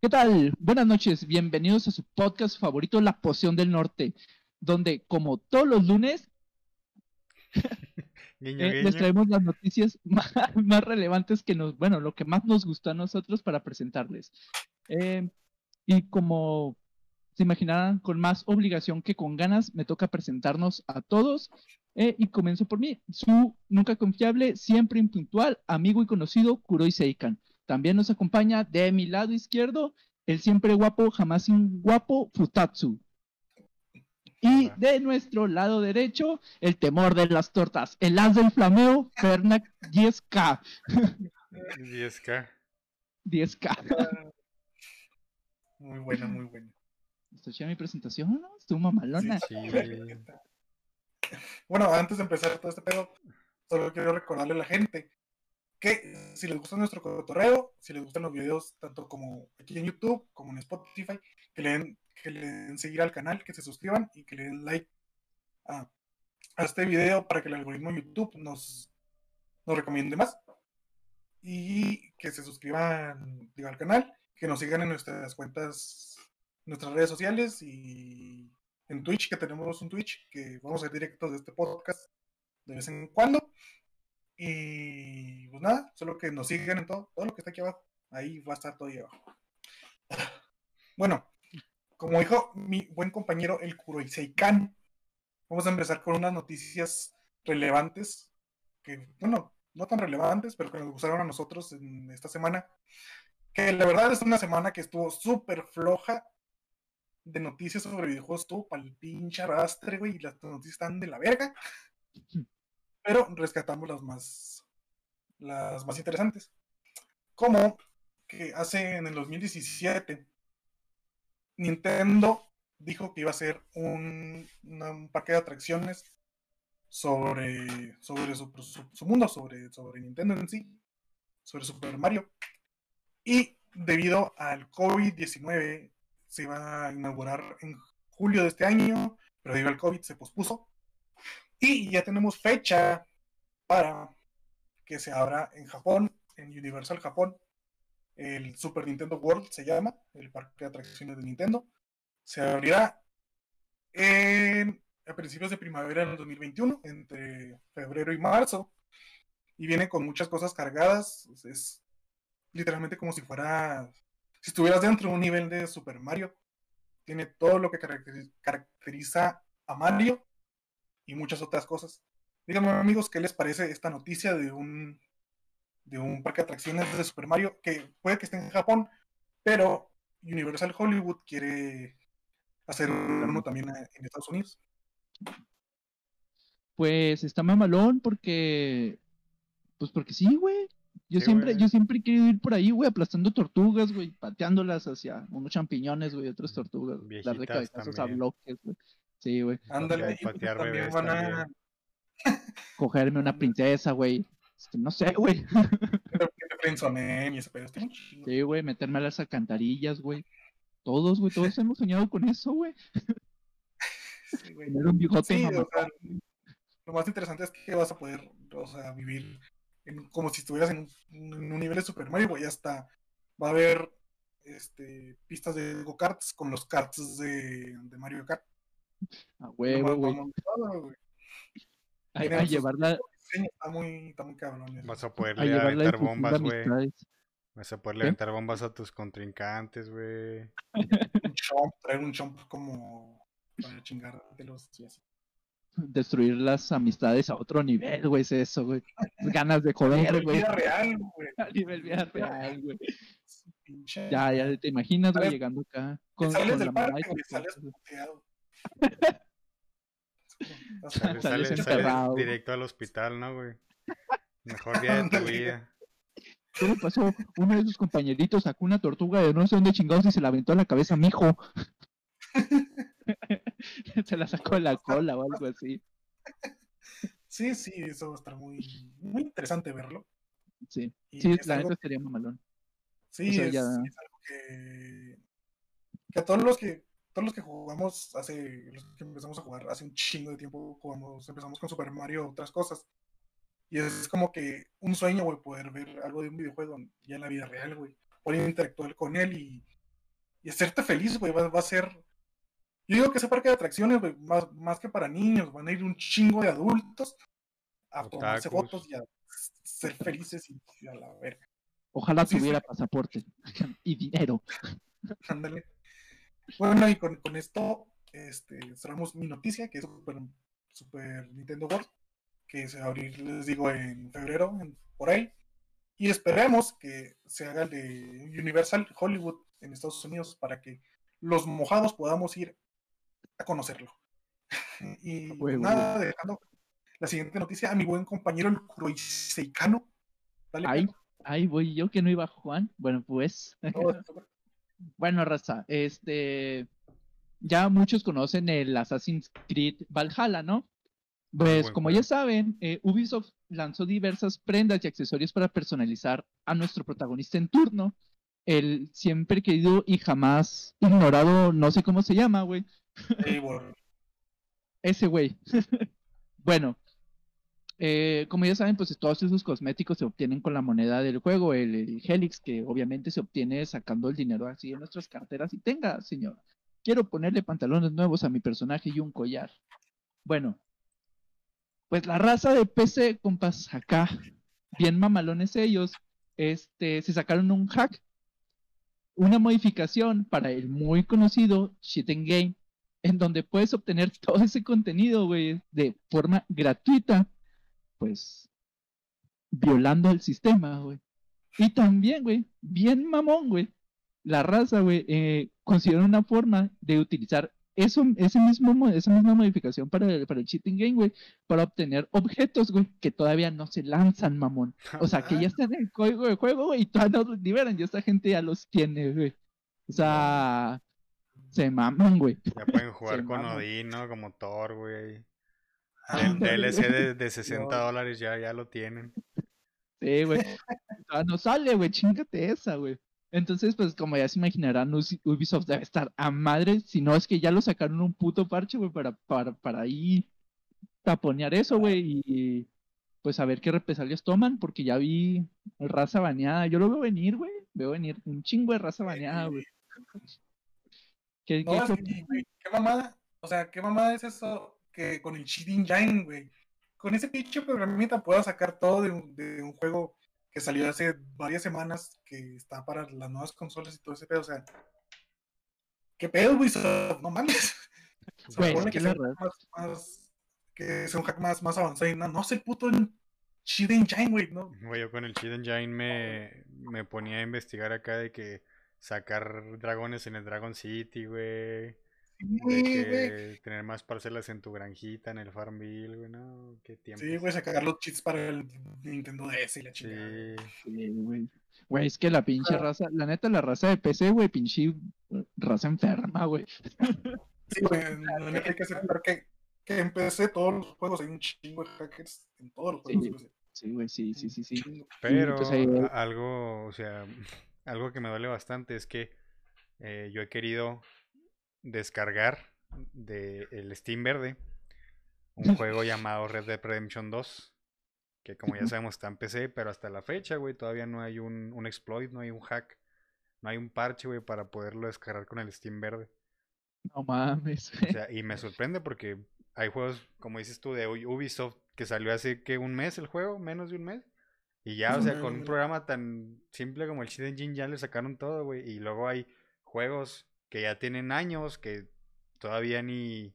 ¿Qué tal? Buenas noches, bienvenidos a su podcast favorito, La Poción del Norte, donde como todos los lunes Guiño, eh, les traemos las noticias más, más relevantes que nos, bueno, lo que más nos gustó a nosotros para presentarles. Eh, y como se imaginarán, con más obligación que con ganas, me toca presentarnos a todos. eh, y comienzo por mí, su nunca confiable, siempre impuntual, amigo y conocido Kuroi Seikan. También nos acompaña de mi lado izquierdo el siempre guapo, jamás sin guapo Futatsu. Y de nuestro lado derecho, el temor de las tortas, el as del flameo, Fernac 10K. 10K. 10K. Muy buena, muy buena. Esto ya mi presentación, ¿no? Estuvo mamalona. Sí. Bueno, antes de empezar todo este pedo, solo quiero recordarle a la gente que si les gusta nuestro cotorreo, si les gustan los videos, tanto como aquí en YouTube como en Spotify, que le den, que le den seguir al canal, que se suscriban y que le den like a, a este video para que el algoritmo de YouTube nos, nos recomiende más. Y que se suscriban digo, al canal, que nos sigan en nuestras cuentas, nuestras redes sociales y en Twitch, que tenemos un Twitch, que vamos a hacer directos de este podcast de vez en cuando. Y pues nada, solo que nos sigan en todo, todo lo que está aquí abajo. Ahí va a estar todo ahí abajo. Bueno, como dijo mi buen compañero el Kuroiseikan, vamos a empezar con unas noticias relevantes, que, bueno, no tan relevantes, pero que nos gustaron a nosotros en esta semana. Que la verdad es una semana que estuvo súper floja de noticias sobre videojuegos, estuvo para el pinche arrastre, güey, y las noticias están de la verga. Pero rescatamos las más, las más interesantes. Como que hace en el 2017, Nintendo dijo que iba a hacer un, un parque de atracciones sobre, sobre su mundo, sobre, sobre Nintendo en sí, sobre Super Mario. Y debido al COVID-19, se iba a inaugurar en julio de este año, pero debido al COVID se pospuso. Y ya tenemos fecha para que se abra en Japón, en Universal Japón. El Super Nintendo World se llama, el parque de atracciones de Nintendo. Se abrirá en, a principios de primavera del 2021, entre febrero y marzo. Y viene con muchas cosas cargadas. Es literalmente como si fuera, si estuvieras dentro de un nivel de Super Mario. Tiene todo lo que caracteri- caracteriza a Mario y muchas otras cosas. Díganme amigos, ¿qué les parece esta noticia de un de un parque de atracciones de Super Mario que puede que esté en Japón, pero Universal Hollywood quiere hacer uno también en Estados Unidos? Pues está mamalón porque. Pues porque sí, güey. Yo Sí, siempre, güey. yo siempre he querido ir por ahí, güey, aplastando tortugas, güey, pateándolas hacia unos champiñones, güey, otras tortugas, darle Viejitas cabezazos a bloques, güey. Sí, güey. Ándale, y patear también bebés van a también. Cogerme una princesa, güey. No sé, güey. Sí, güey, meterme a las alcantarillas, güey. Todos, güey, todos hemos soñado con eso, güey. Sí, güey. Tener un bigote Sí, o sea, lo más interesante es que vas a poder, o sea, vivir en- como si estuvieras en un, en un nivel de Super Mario, güey, hasta va a haber este, pistas de go-karts con los karts de, de Mario Kart. A huevo, güey. A, a llevarla, está muy, está muy cabrón. Vas a poder a a aventar de bombas, güey. Vas a poder ¿Qué? aventar bombas a tus contrincantes, güey. Un chomp, traer un chomp como para chingártelos y así. Destruir las amistades a otro nivel, güey, es eso, güey. Ganas de joder, Nivel güey. vida real, güey. A nivel vida real, güey. Pinche- Ya, ya te imaginas, güey, llegando acá con, sales con del la parque, sales puteado. O sea, enterrado. directo al hospital, ¿no, güey? Mejor día de tu vida. ¿Qué le pasó? Uno de sus compañeritos sacó una tortuga de no sé dónde chingados y se la aventó a la cabeza a mi hijo. se la sacó de la cola o algo así. Sí, sí, eso va a estar muy, muy interesante verlo. Sí, Y sí, es la algo- neta estaría mamalón. sí, o sea, es, ya- es algo que, que a todos los que todos los que jugamos hace, los que empezamos a jugar hace un chingo de tiempo, jugamos, empezamos con Super Mario, otras cosas. Y es como que un sueño, güey, poder ver algo de un videojuego ya en la vida real, güey. Poder interactuar con él y, y hacerte feliz, güey. Va, va a ser. Yo digo que ese parque de atracciones, güey, más, más que para niños, van a ir un chingo de adultos a tomarse fotos y a ser felices y, y a la verga. Ojalá Sí, sí. tuviera pasaporte y dinero. Ándale. Bueno, y con, con esto este, cerramos mi noticia, que es Super, Super Nintendo World, que se va a abrir, les digo, en febrero, en- por ahí. Y esperemos que se haga el de Universal Hollywood en Estados Unidos para que los mojados podamos ir a conocerlo. Y Huevo. nada, dejando la siguiente noticia a mi buen compañero el Ay, Pedro. ay, voy yo que no iba Juan. Bueno, pues. Bueno, raza, este. Ya muchos conocen el Assassin's Creed Valhalla, ¿no? Pues como ya saben, eh, Ubisoft lanzó diversas prendas y accesorios para personalizar a nuestro protagonista en turno. El siempre querido y jamás ignorado, no sé cómo se llama, güey. Eivor. Ese güey. bueno, eh, como ya saben, pues todos esos cosméticos se obtienen con la moneda del juego, el, el Helix, que obviamente se obtiene sacando el dinero así de nuestras carteras. Y tenga, señor, quiero ponerle pantalones nuevos a mi personaje y un collar. Bueno, pues la raza de PC, compas, acá, bien mamalones ellos, este, se sacaron un hack, una modificación para el muy conocido and Game, en donde puedes obtener todo ese contenido, güey, de forma gratuita, pues, violando el sistema, güey. Y también, güey, bien mamón, güey, la raza, güey, eh, considera una forma de utilizar eso, ese mismo, mo- esa misma modificación para el, para el cheating game, güey, para obtener objetos, güey, que todavía no se lanzan, mamón. O sea, que ya están en el código de juego, güey, y todavía no los liberan, y esta gente ya los tiene, güey. O sea, se maman, güey. Ya pueden jugar con maman. Odín, ¿no? Como Thor, güey. El DLC de, de 60 dólares ya, ya lo tienen. Sí, güey. Todavía no sale, güey, chingate esa, güey. Entonces, pues, como ya se imaginarán, Ubisoft debe estar a madre, si no es que ya lo sacaron un puto parche, güey, para, para, para ahí taponear eso, güey, y pues a ver qué represalias toman, porque ya vi raza baneada. Yo lo veo venir, güey, veo venir un chingo de raza baneada, güey. ¿Qué, No, qué- es qué mamada. O sea, qué mamada es eso que con el Cheating Engine, güey. Con ese pinche programita puedas sacar todo de un, de un juego que salió hace varias semanas, que está para las nuevas consolas y todo ese pedo. O sea, ¿qué pedo, güey? No mames. Se supone que sea un verdad- hack más, más- que sea un hack más, más avanzado. Y no, no sé el puto Cheating Engine, güey. No, Güey, yo con el Cheat Engine me, me ponía a investigar acá de que sacar dragones en el Dragon City, güey. Sí, que tener más parcelas en tu granjita, en el Farmville, güey, no, qué tiempo. Sí, güey, sacar los cheats para el Nintendo DS y la chingada. Sí, Sí, güey. Güey, es que la pinche raza, la neta, la raza de PC, güey, pinche raza enferma, güey. Sí, güey, la neta hay que aceptar que, que en PC todos los juegos hay un chingo de hackers en todos los juegos. Sí. güey. Sí, güey, sí, sí, sí. Pero pues algo, o sea, algo que me duele bastante es que eh, yo he querido descargar de el Steam verde un juego llamado Red Dead Redemption 2, que como ya sabemos está en PC, pero hasta la fecha, güey, todavía no hay un, un exploit, no hay un hack, no hay un parche, güey, para poderlo descargar con el Steam verde. No mames, O sea, y me sorprende porque hay juegos, como dices tú, de Ubisoft que salió hace que un mes el juego, menos de un mes. Y ya, o sea, con un programa tan simple como el Cheat Engine ya le sacaron todo, güey. Y luego hay juegos que ya tienen años que todavía ni,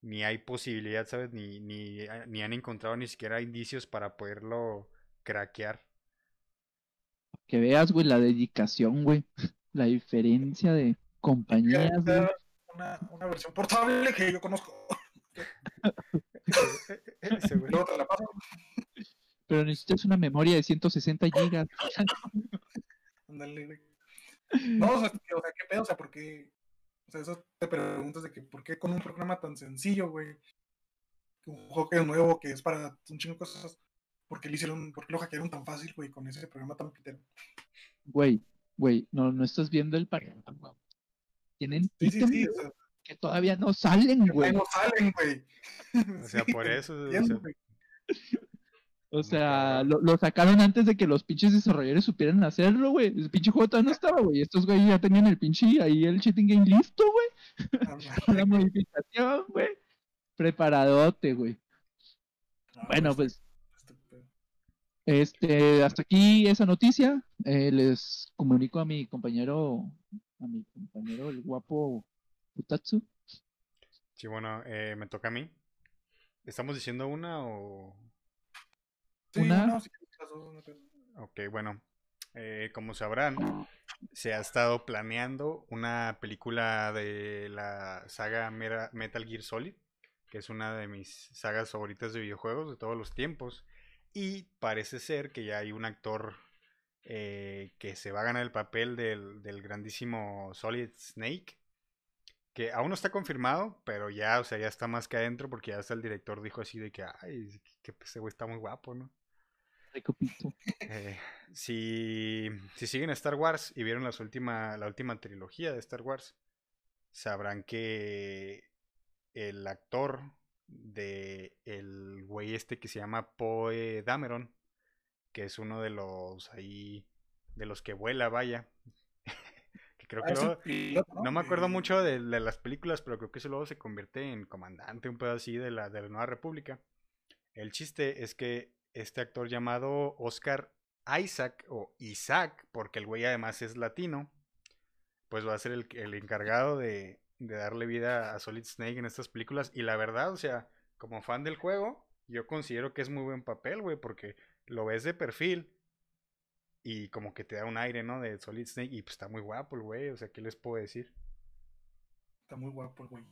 ni hay posibilidad, ¿sabes? Ni, ni, ah, ni han encontrado ni siquiera indicios para poderlo craquear. que veas, güey, la dedicación, güey. La diferencia de compañías, güey. Una, una versión portable que yo conozco. Ese, güey. Luego te la paso. Pero necesitas una memoria de 160 gigas. Ándale, güey. No, o sea, qué o sea, eso te preguntas de que, ¿por qué con un programa tan sencillo, güey? Un juego que es nuevo, que es para un chingo de cosas. ¿Por qué lo hicieron, por qué lo hackearon tan fácil, güey, con ese programa tan pitero? Güey, güey, no, no estás viendo el panorama. Tienen Sí, sí, sí, o sea, que todavía no salen, güey. no salen, güey. O sea, Sí, por eso, o sea. O sea, lo, lo sacaron antes de que los pinches desarrolladores supieran hacerlo, güey. El pinche juego todavía no estaba, güey. Estos güey ya tenían el pinche ahí el cheating game listo, güey. Ah, La modificación, güey. Preparadote, güey. no, Bueno, este- pues, este este, hasta aquí esa noticia. Eh, les comunico a mi compañero, a mi compañero, el guapo Putatsu. Sí, bueno, eh, me toca a mí. ¿Estamos diciendo una o...? Sí, Una- no, sí, las dos, no creo. Ok, bueno. eh, como sabrán, se ha estado planeando una película de la saga Mera- Metal Gear Solid, que es una de mis sagas favoritas de videojuegos de todos los tiempos. Y parece ser que ya hay un actor eh, que se va a ganar el papel del, del grandísimo Solid Snake. Que aún no está confirmado, pero ya, o sea, ya está más que adentro porque ya hasta el director dijo así de que, ay, que ese güey está muy guapo, ¿no? Eh, si, si siguen Star Wars y vieron las última, la última trilogía de Star Wars, sabrán que el actor de el güey este que se llama Poe Dameron, que es uno de los ahí, de los que vuela, vaya, que creo Ah, que el luego, piloto, no me acuerdo mucho de, de las películas, pero creo que eso luego se convierte en comandante, un pedo así de la, de la Nueva República. El chiste es que este actor llamado Oscar Isaac o Isaac, porque el güey además es latino, pues va a ser el, el encargado de, de darle vida a Solid Snake en estas películas. Y la verdad, o sea, como fan del juego, yo considero que es muy buen papel, güey, porque lo ves de perfil y como que te da un aire, ¿no? De Solid Snake y pues está muy guapo el güey, o sea, ¿qué les puedo decir? Está muy guapo el güey.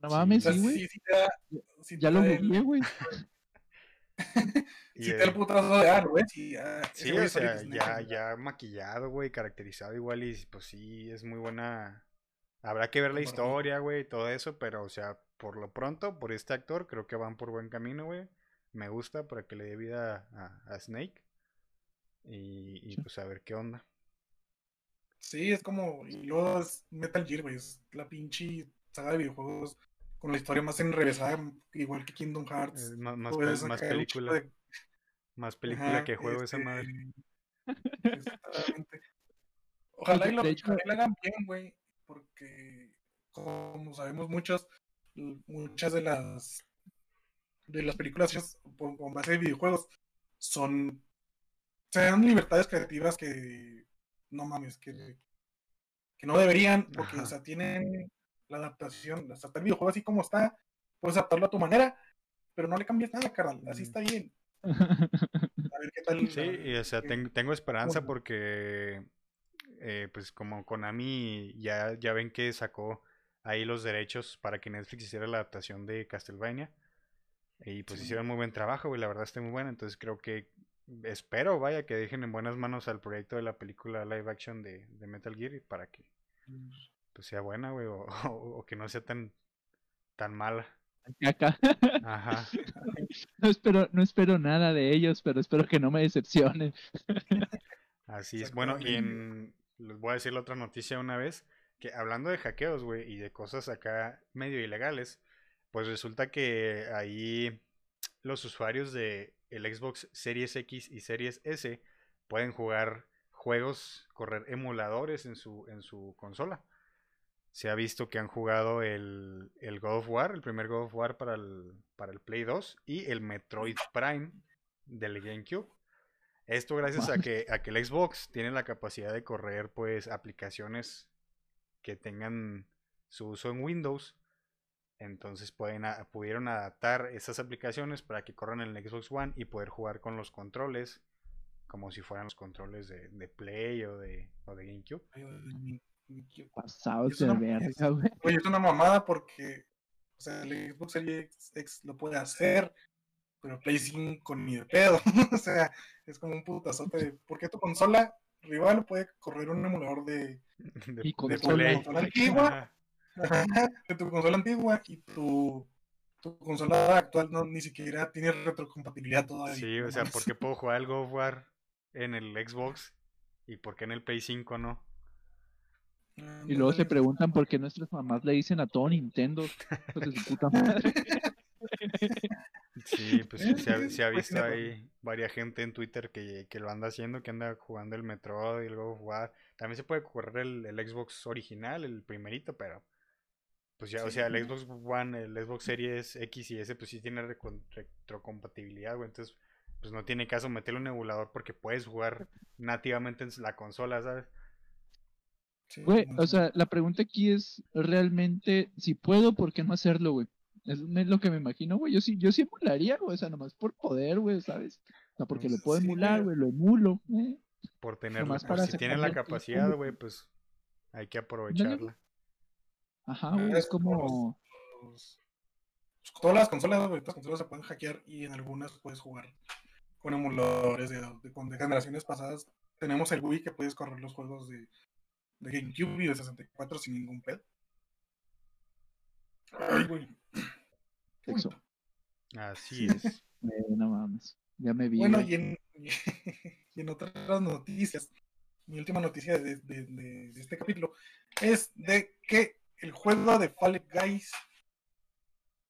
No mames, sí, güey. sí, sí te da, sí Ya lo googleé, güey. Y, Sí te el putazo de ah, güey. Sí, ah, ese Sí, güey o sea, ya, güey. ya maquillado, güey, caracterizado igual y pues sí, es muy buena. Habrá que ver la historia, güey, y todo eso, pero o sea, por lo pronto, por este actor, creo que van por buen camino, güey. Me gusta para que le dé vida a, a Snake. Y, pues a ver qué onda. Sí, es como. Y luego es Metal Gear, güey. Es la pinche saga de videojuegos con la historia más enrevesada, igual que Kingdom Hearts. Es más, más, más película, de- más película Ajá, que juego esa este, madre. exactamente. Ojalá y lo, hecho- lo hagan bien, güey, porque como sabemos muchos, l- muchas de las de las películas hechas con base de videojuegos son se dan libertades creativas que no mames, que, que no deberían, porque Ajá. o sea, tienen la adaptación, está el videojuego así como está, puedes adaptarlo a tu manera, pero no le cambies nada, carnal, así Mm. está bien. A ver qué tal. Sí, y o sea, tengo esperanza porque, eh, pues como Konami ya, ya ven que sacó ahí los derechos para que Netflix hiciera la adaptación de Castlevania. Y pues Sí. hicieron muy buen trabajo, güey, la verdad está muy buena. Entonces creo que, espero, vaya, que dejen en buenas manos al proyecto de la película live action de, de Metal Gear y para que pues, sea buena, güey, o, o- o que no sea tan, tan mala. Acá. Ajá. No espero, no espero nada de ellos, pero espero que no me decepcionen. Así es. Bueno, y en, les voy a decir la otra noticia una vez, que hablando de hackeos, güey, y de cosas acá medio ilegales, pues resulta que ahí los usuarios de el Xbox Series X y Series S pueden jugar juegos, correr emuladores en su, en su consola. Se ha visto que han jugado el, el God of War, el primer God of War para el, para el Play 2 y el Metroid Prime del GameCube. Esto gracias a que, a que el Xbox tiene la capacidad de correr pues aplicaciones que tengan su uso en Windows. Entonces pueden a- pudieron adaptar esas aplicaciones para que corran en el Xbox One y poder jugar con los controles como si fueran los controles de, de Play o de, o de GameCube. Pasados Es una- verga, güey. Oye, es una mamada porque, o sea, el Xbox Series X lo puede hacer, pero Play 5 ni de pedo. o sea, es como un putazote de, ¿por qué tu consola rival puede correr un emulador de, De, Y de consola. Antigua. De tu consola antigua y tu, tu consola actual no ni siquiera tiene retrocompatibilidad todavía? Sí, o sea. ¿por qué puedo jugar el God of War en el Xbox y por qué en el Play 5 no? Y luego se preguntan por qué nuestras mamás le dicen a todo Nintendo. Sí, pues sí, se ha, se ha pues, visto ahí varias gente en Twitter que, que lo anda haciendo, que anda jugando el Metroid y luego jugar. También se puede correr el, el Xbox original, el primerito, pero pues ya, o sea, el. Xbox One, el Xbox Series X y S, pues sí tiene retrocompatibilidad, güey. Entonces, pues no tiene caso meterle un emulador porque puedes jugar nativamente en la consola, ¿sabes? Sí, Güey, no o sea, la pregunta aquí es realmente si puedo, ¿por qué no hacerlo, güey? Es es lo que me imagino, güey. Yo sí, yo sí emularía, güey. O sea, nomás por poder, güey, ¿sabes? O sea, porque lo puedo Sí, emular, güey. güey, lo emulo. ¿eh? Por tener, Nomás pues para si tienen la capacidad, güey, pues hay que aprovecharla. Ajá, Ah, güey. es Es como los- pues, todas las consolas, güey, todas las consolas se pueden hackear y en algunas puedes jugar con emuladores de, de- con- de generaciones pasadas. Tenemos el Wii que puedes correr los juegos de, de GameCube y de 64 sin ningún pedo. Ay, güey. Eso. Así es. eh, no mames. Ya me vi. Bueno, y en, y en otras noticias, mi última noticia de, de- de- de este capítulo es de que el juego de Fall Guys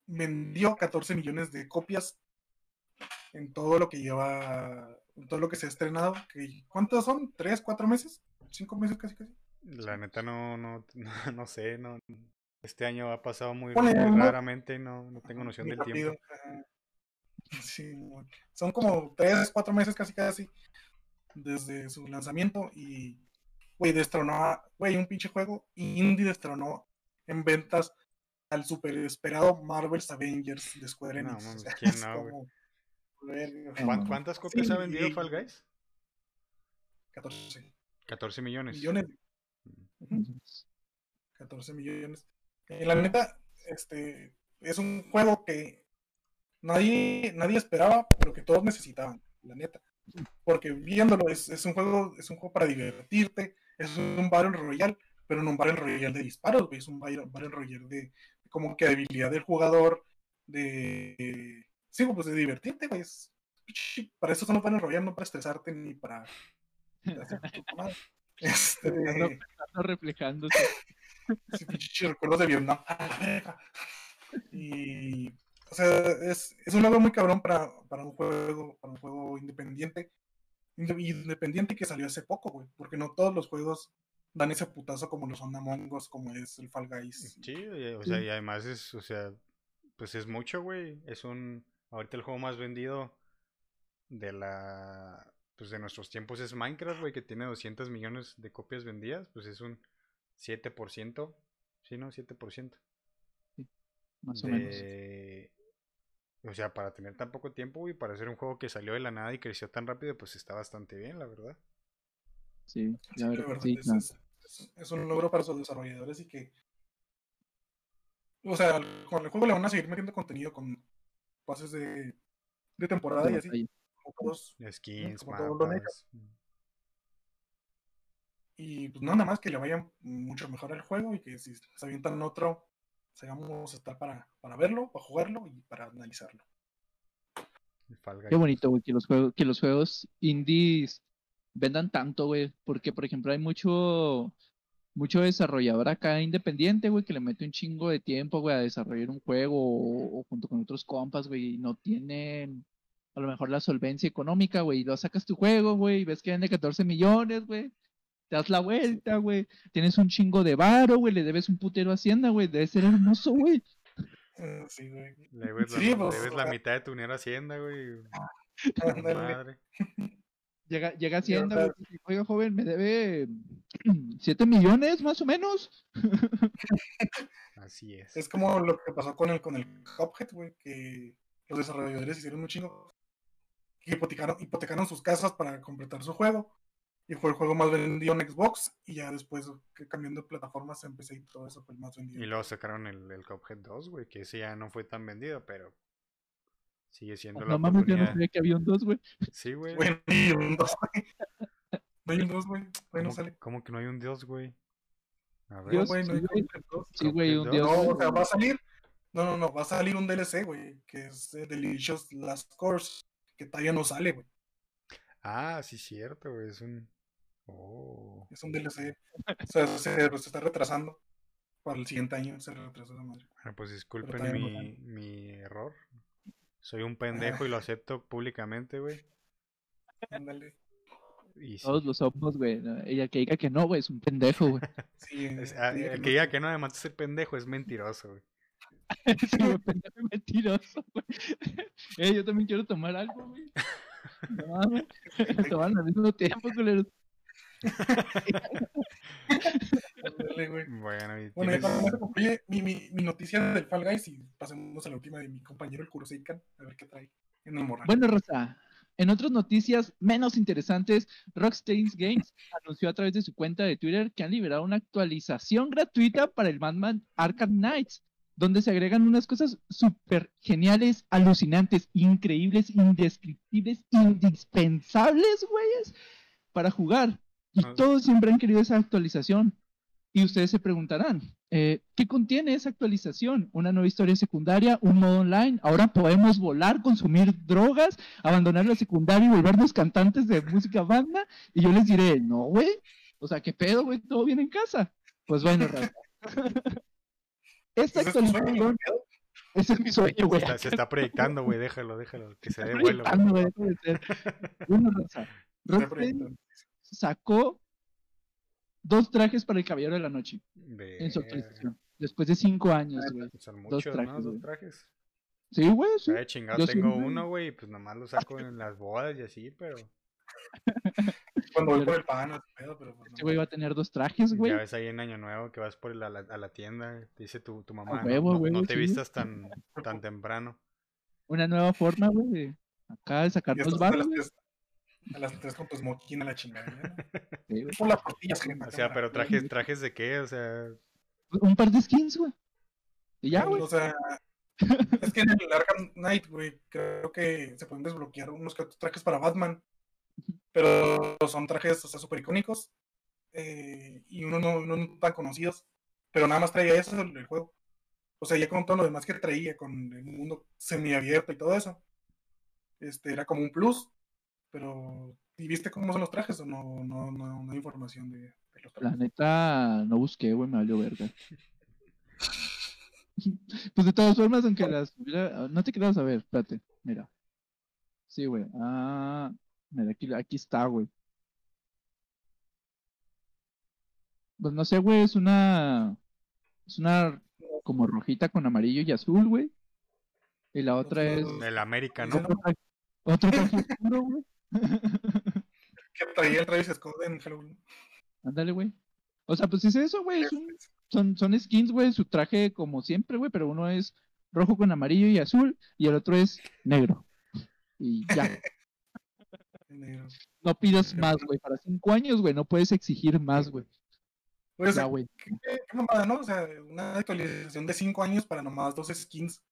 vendió 14 millones de copias en todo lo que lleva, en todo lo que se ha estrenado. que- ¿Cuántos son? ¿Tres, cuatro meses? ¿Cinco meses casi casi? La neta no, no, no, no sé, no. Este año ha pasado muy, raramente, no, no tengo noción del tiempo. Sí, son como tres, cuatro meses casi casi desde su lanzamiento y, güey, destronó, güey, un pinche juego indie destronó en ventas al super esperado Marvel's Avengers de Square Enix. mames, O sea, ¿quién es no, güey? como, verga, No, ¿Cuán- mames. ¿Cuántas copias ha vendido Fall Guys? 14 14 millones. millones. Ujú. 14 millones. Eh, la neta, este es un juego que nadie, nadie esperaba, pero que todos necesitaban, la neta. Porque viéndolo, es, es un juego, es un juego para divertirte, es un Battle Royale, pero no un Battle Royale de disparos, es un Battle Royale de como que habilidad del jugador, de sí, pues de divertirte, güey. Para eso son los Battle Royale, no para estresarte ni para hacer tu. Este, No, Está reflejándose. Pinche de Vietnam. ¡A la verga! Y, o sea, es, es un logro muy cabrón para, para un juego, para un juego independiente. Inde- Independiente que salió hace poco, güey. Porque no todos los juegos dan ese putazo como lo son Among Us, como es el Fall Guys. Sí, y- o sea, y además es, o sea, pues es mucho, güey. Es un, ahorita el juego más vendido de la, pues de nuestros tiempos es Minecraft, güey, que tiene 200 millones de copias vendidas, pues es un 7%, ¿sí, no? 7% Más o menos. O sea, para tener tan poco tiempo y para hacer un juego que salió de la nada y creció tan rápido, pues está bastante bien, la verdad. Sí, Sí, la verdad, sí, es, un logro para sus desarrolladores y que. O sea, con el juego le van a seguir metiendo contenido con pases de, de temporada y así. Como todos. Skins, como todo lo mapas. Y pues nada más que le vaya mucho mejor al juego y que si se avientan otro, sigamos a estar para, para verlo, para jugarlo y para analizarlo. Qué bonito, güey, que los juegos, que los juegos indies vendan tanto, güey. Porque, por ejemplo, hay mucho, mucho desarrollador acá independiente, güey, que le mete un chingo de tiempo, güey, a desarrollar un juego o, o junto con otros compas, güey, y no tienen a lo mejor la solvencia económica, güey, y lo sacas tu juego, güey, y ves que vende 14 millones, güey. Te das la vuelta, güey. Tienes un chingo de varo, güey. Le debes un putero a Hacienda, güey. Debe ser hermoso, güey. Eh, sí, güey. Le debes, la, pues, debes o la sea- mitad de tu dinero a Hacienda, güey. Madre. Llega, llega Hacienda, güey. y dice, Oiga, joven, me debe 7 millones, más o menos. Así es. Es como lo que pasó con el, con el Cuphead, güey, que los desarrolladores hicieron un chingo. Que hipotecaron, hipotecaron sus casas para completar su juego. Y fue el juego más vendido en Xbox. Y ya después, que cambiando de plataformas, empecé y todo eso fue el más vendido. Y luego sacaron el, el Cuphead 2, güey, que ese ya no fue tan vendido, pero sigue siendo la No mames, yo no sabía que había un 2, güey. Sí, güey. Güey, no hay un 2, güey. No hay un 2, güey. Güey, no ¿Cómo, sale. cómo que no hay un Dios, güey? A ver. Dios, güey, no sí, hay 2. Sí, güey, un Cuphead dios. No, güey. o sea, va a salir. No, no, no, va a salir un DLC, güey, que es eh, Delicious Last Course, que todavía no sale, güey. Ah, sí, cierto, güey. Es un. Oh. Es un DLC. O sea, se, se está retrasando. Para el siguiente año se retrasa esa madre. Bueno, pues disculpen no mi, mi error. Soy un pendejo y lo acepto públicamente, güey. Ándale. Sí. Todos lo somos, güey. ¿no? Y el que diga que no, güey, es un pendejo, güey. Sí, Es- sí, ah, que el que diga que no, además de ser pendejo, es mentiroso, güey. Pendejo y mentiroso, güey. Eh, yo también quiero tomar algo, güey. No mames. Al mismo tiempo, culeros. Bueno, y Bueno, tienes- mi, mi, mi noticia del Fall Guys y pasemos a la última de mi compañero el Kuroseikan, a ver qué trae en el moral. Bueno, Rosa, en otras noticias menos interesantes, Rockstar Games anunció a través de su cuenta de Twitter que han liberado una actualización gratuita para el Batman Arkham Knights, donde se agregan unas cosas súper geniales, alucinantes, increíbles, indescriptibles, indispensables, güeyes, para jugar. Y Ah. todos siempre han querido esa actualización. Y ustedes se preguntarán, eh, ¿qué contiene esa actualización? Una nueva historia secundaria, un modo online, ahora podemos volar, consumir drogas, abandonar la secundaria y volvernos cantantes de música banda. Y yo les diré, no, güey, o sea, ¿qué pedo, güey? ¿Todo bien en casa? Pues bueno, raza. Esta ¿Ese es tu sueño, actualización, ese es mi sueño, güey. Está- se está proyectando, güey, déjalo, déjalo, que se dé vuelo. güey. raza, sacó dos trajes para el Caballero de la Noche en su actualización. Después de cinco años, güey. Son Dos muchos, trajes, ¿no? Dos trajes. Sí, güey, sí. Sabe chingado, Yo tengo uno, güey, pues nomás lo saco en las bodas y así, pero Cuando voy por el pan, pedo, pero pues, Este no. güey va a tener dos trajes, güey. ya ves ahí en Año Nuevo que vas por la, la- a la tienda, te dice tu, tu mamá, no- huevo, no, güey, no te sí. vistas tan, tan temprano. Una nueva forma, güey, de acá de Y sacarnos estás a las tres- con tu smoking a la chingada. Por las tortillas, gente. O sea, pero trajes, trajes de qué, o sea, Un par de skins, güey. Y ya, güey. O sea, es que en el Arkham Knight, güey, creo que se pueden desbloquear unos trajes para Batman. Pero son trajes, o sea, súper icónicos. eh, y unos no, no tan conocidos. Pero nada más traía eso el, el juego. O sea, ya con todo lo demás que traía, con el mundo semiabierto y todo eso. Este, era como un plus. Pero, ¿y viste cómo son los trajes o no, no, no, no hay información de, de los La trajes? neta, no busqué, güey, me valió verga. Pues de todas formas, aunque las hubiera- No te creas, a ver, espérate, mira. Sí, güey. Ah, mira, aquí, aquí está, güey. Pues no sé, güey, es una. Es una como rojita con amarillo y azul, güey. Y la otra es. el América, ¿no? Otro traje, otro traje oscuro, güey. Que traía el Travis Scott en Halloween. Ándale, güey. O sea, pues es eso, güey. Es un, son, son skins, güey, su traje como siempre, güey, pero uno es rojo con amarillo y azul y el otro es negro. Y ya, No pidas más, güey. Para cinco años, güey, no puedes exigir más, güey. Pues, güey. ¿qué, qué- mamada, ¿no? O sea, una actualización de 5 años para nomás dos skins.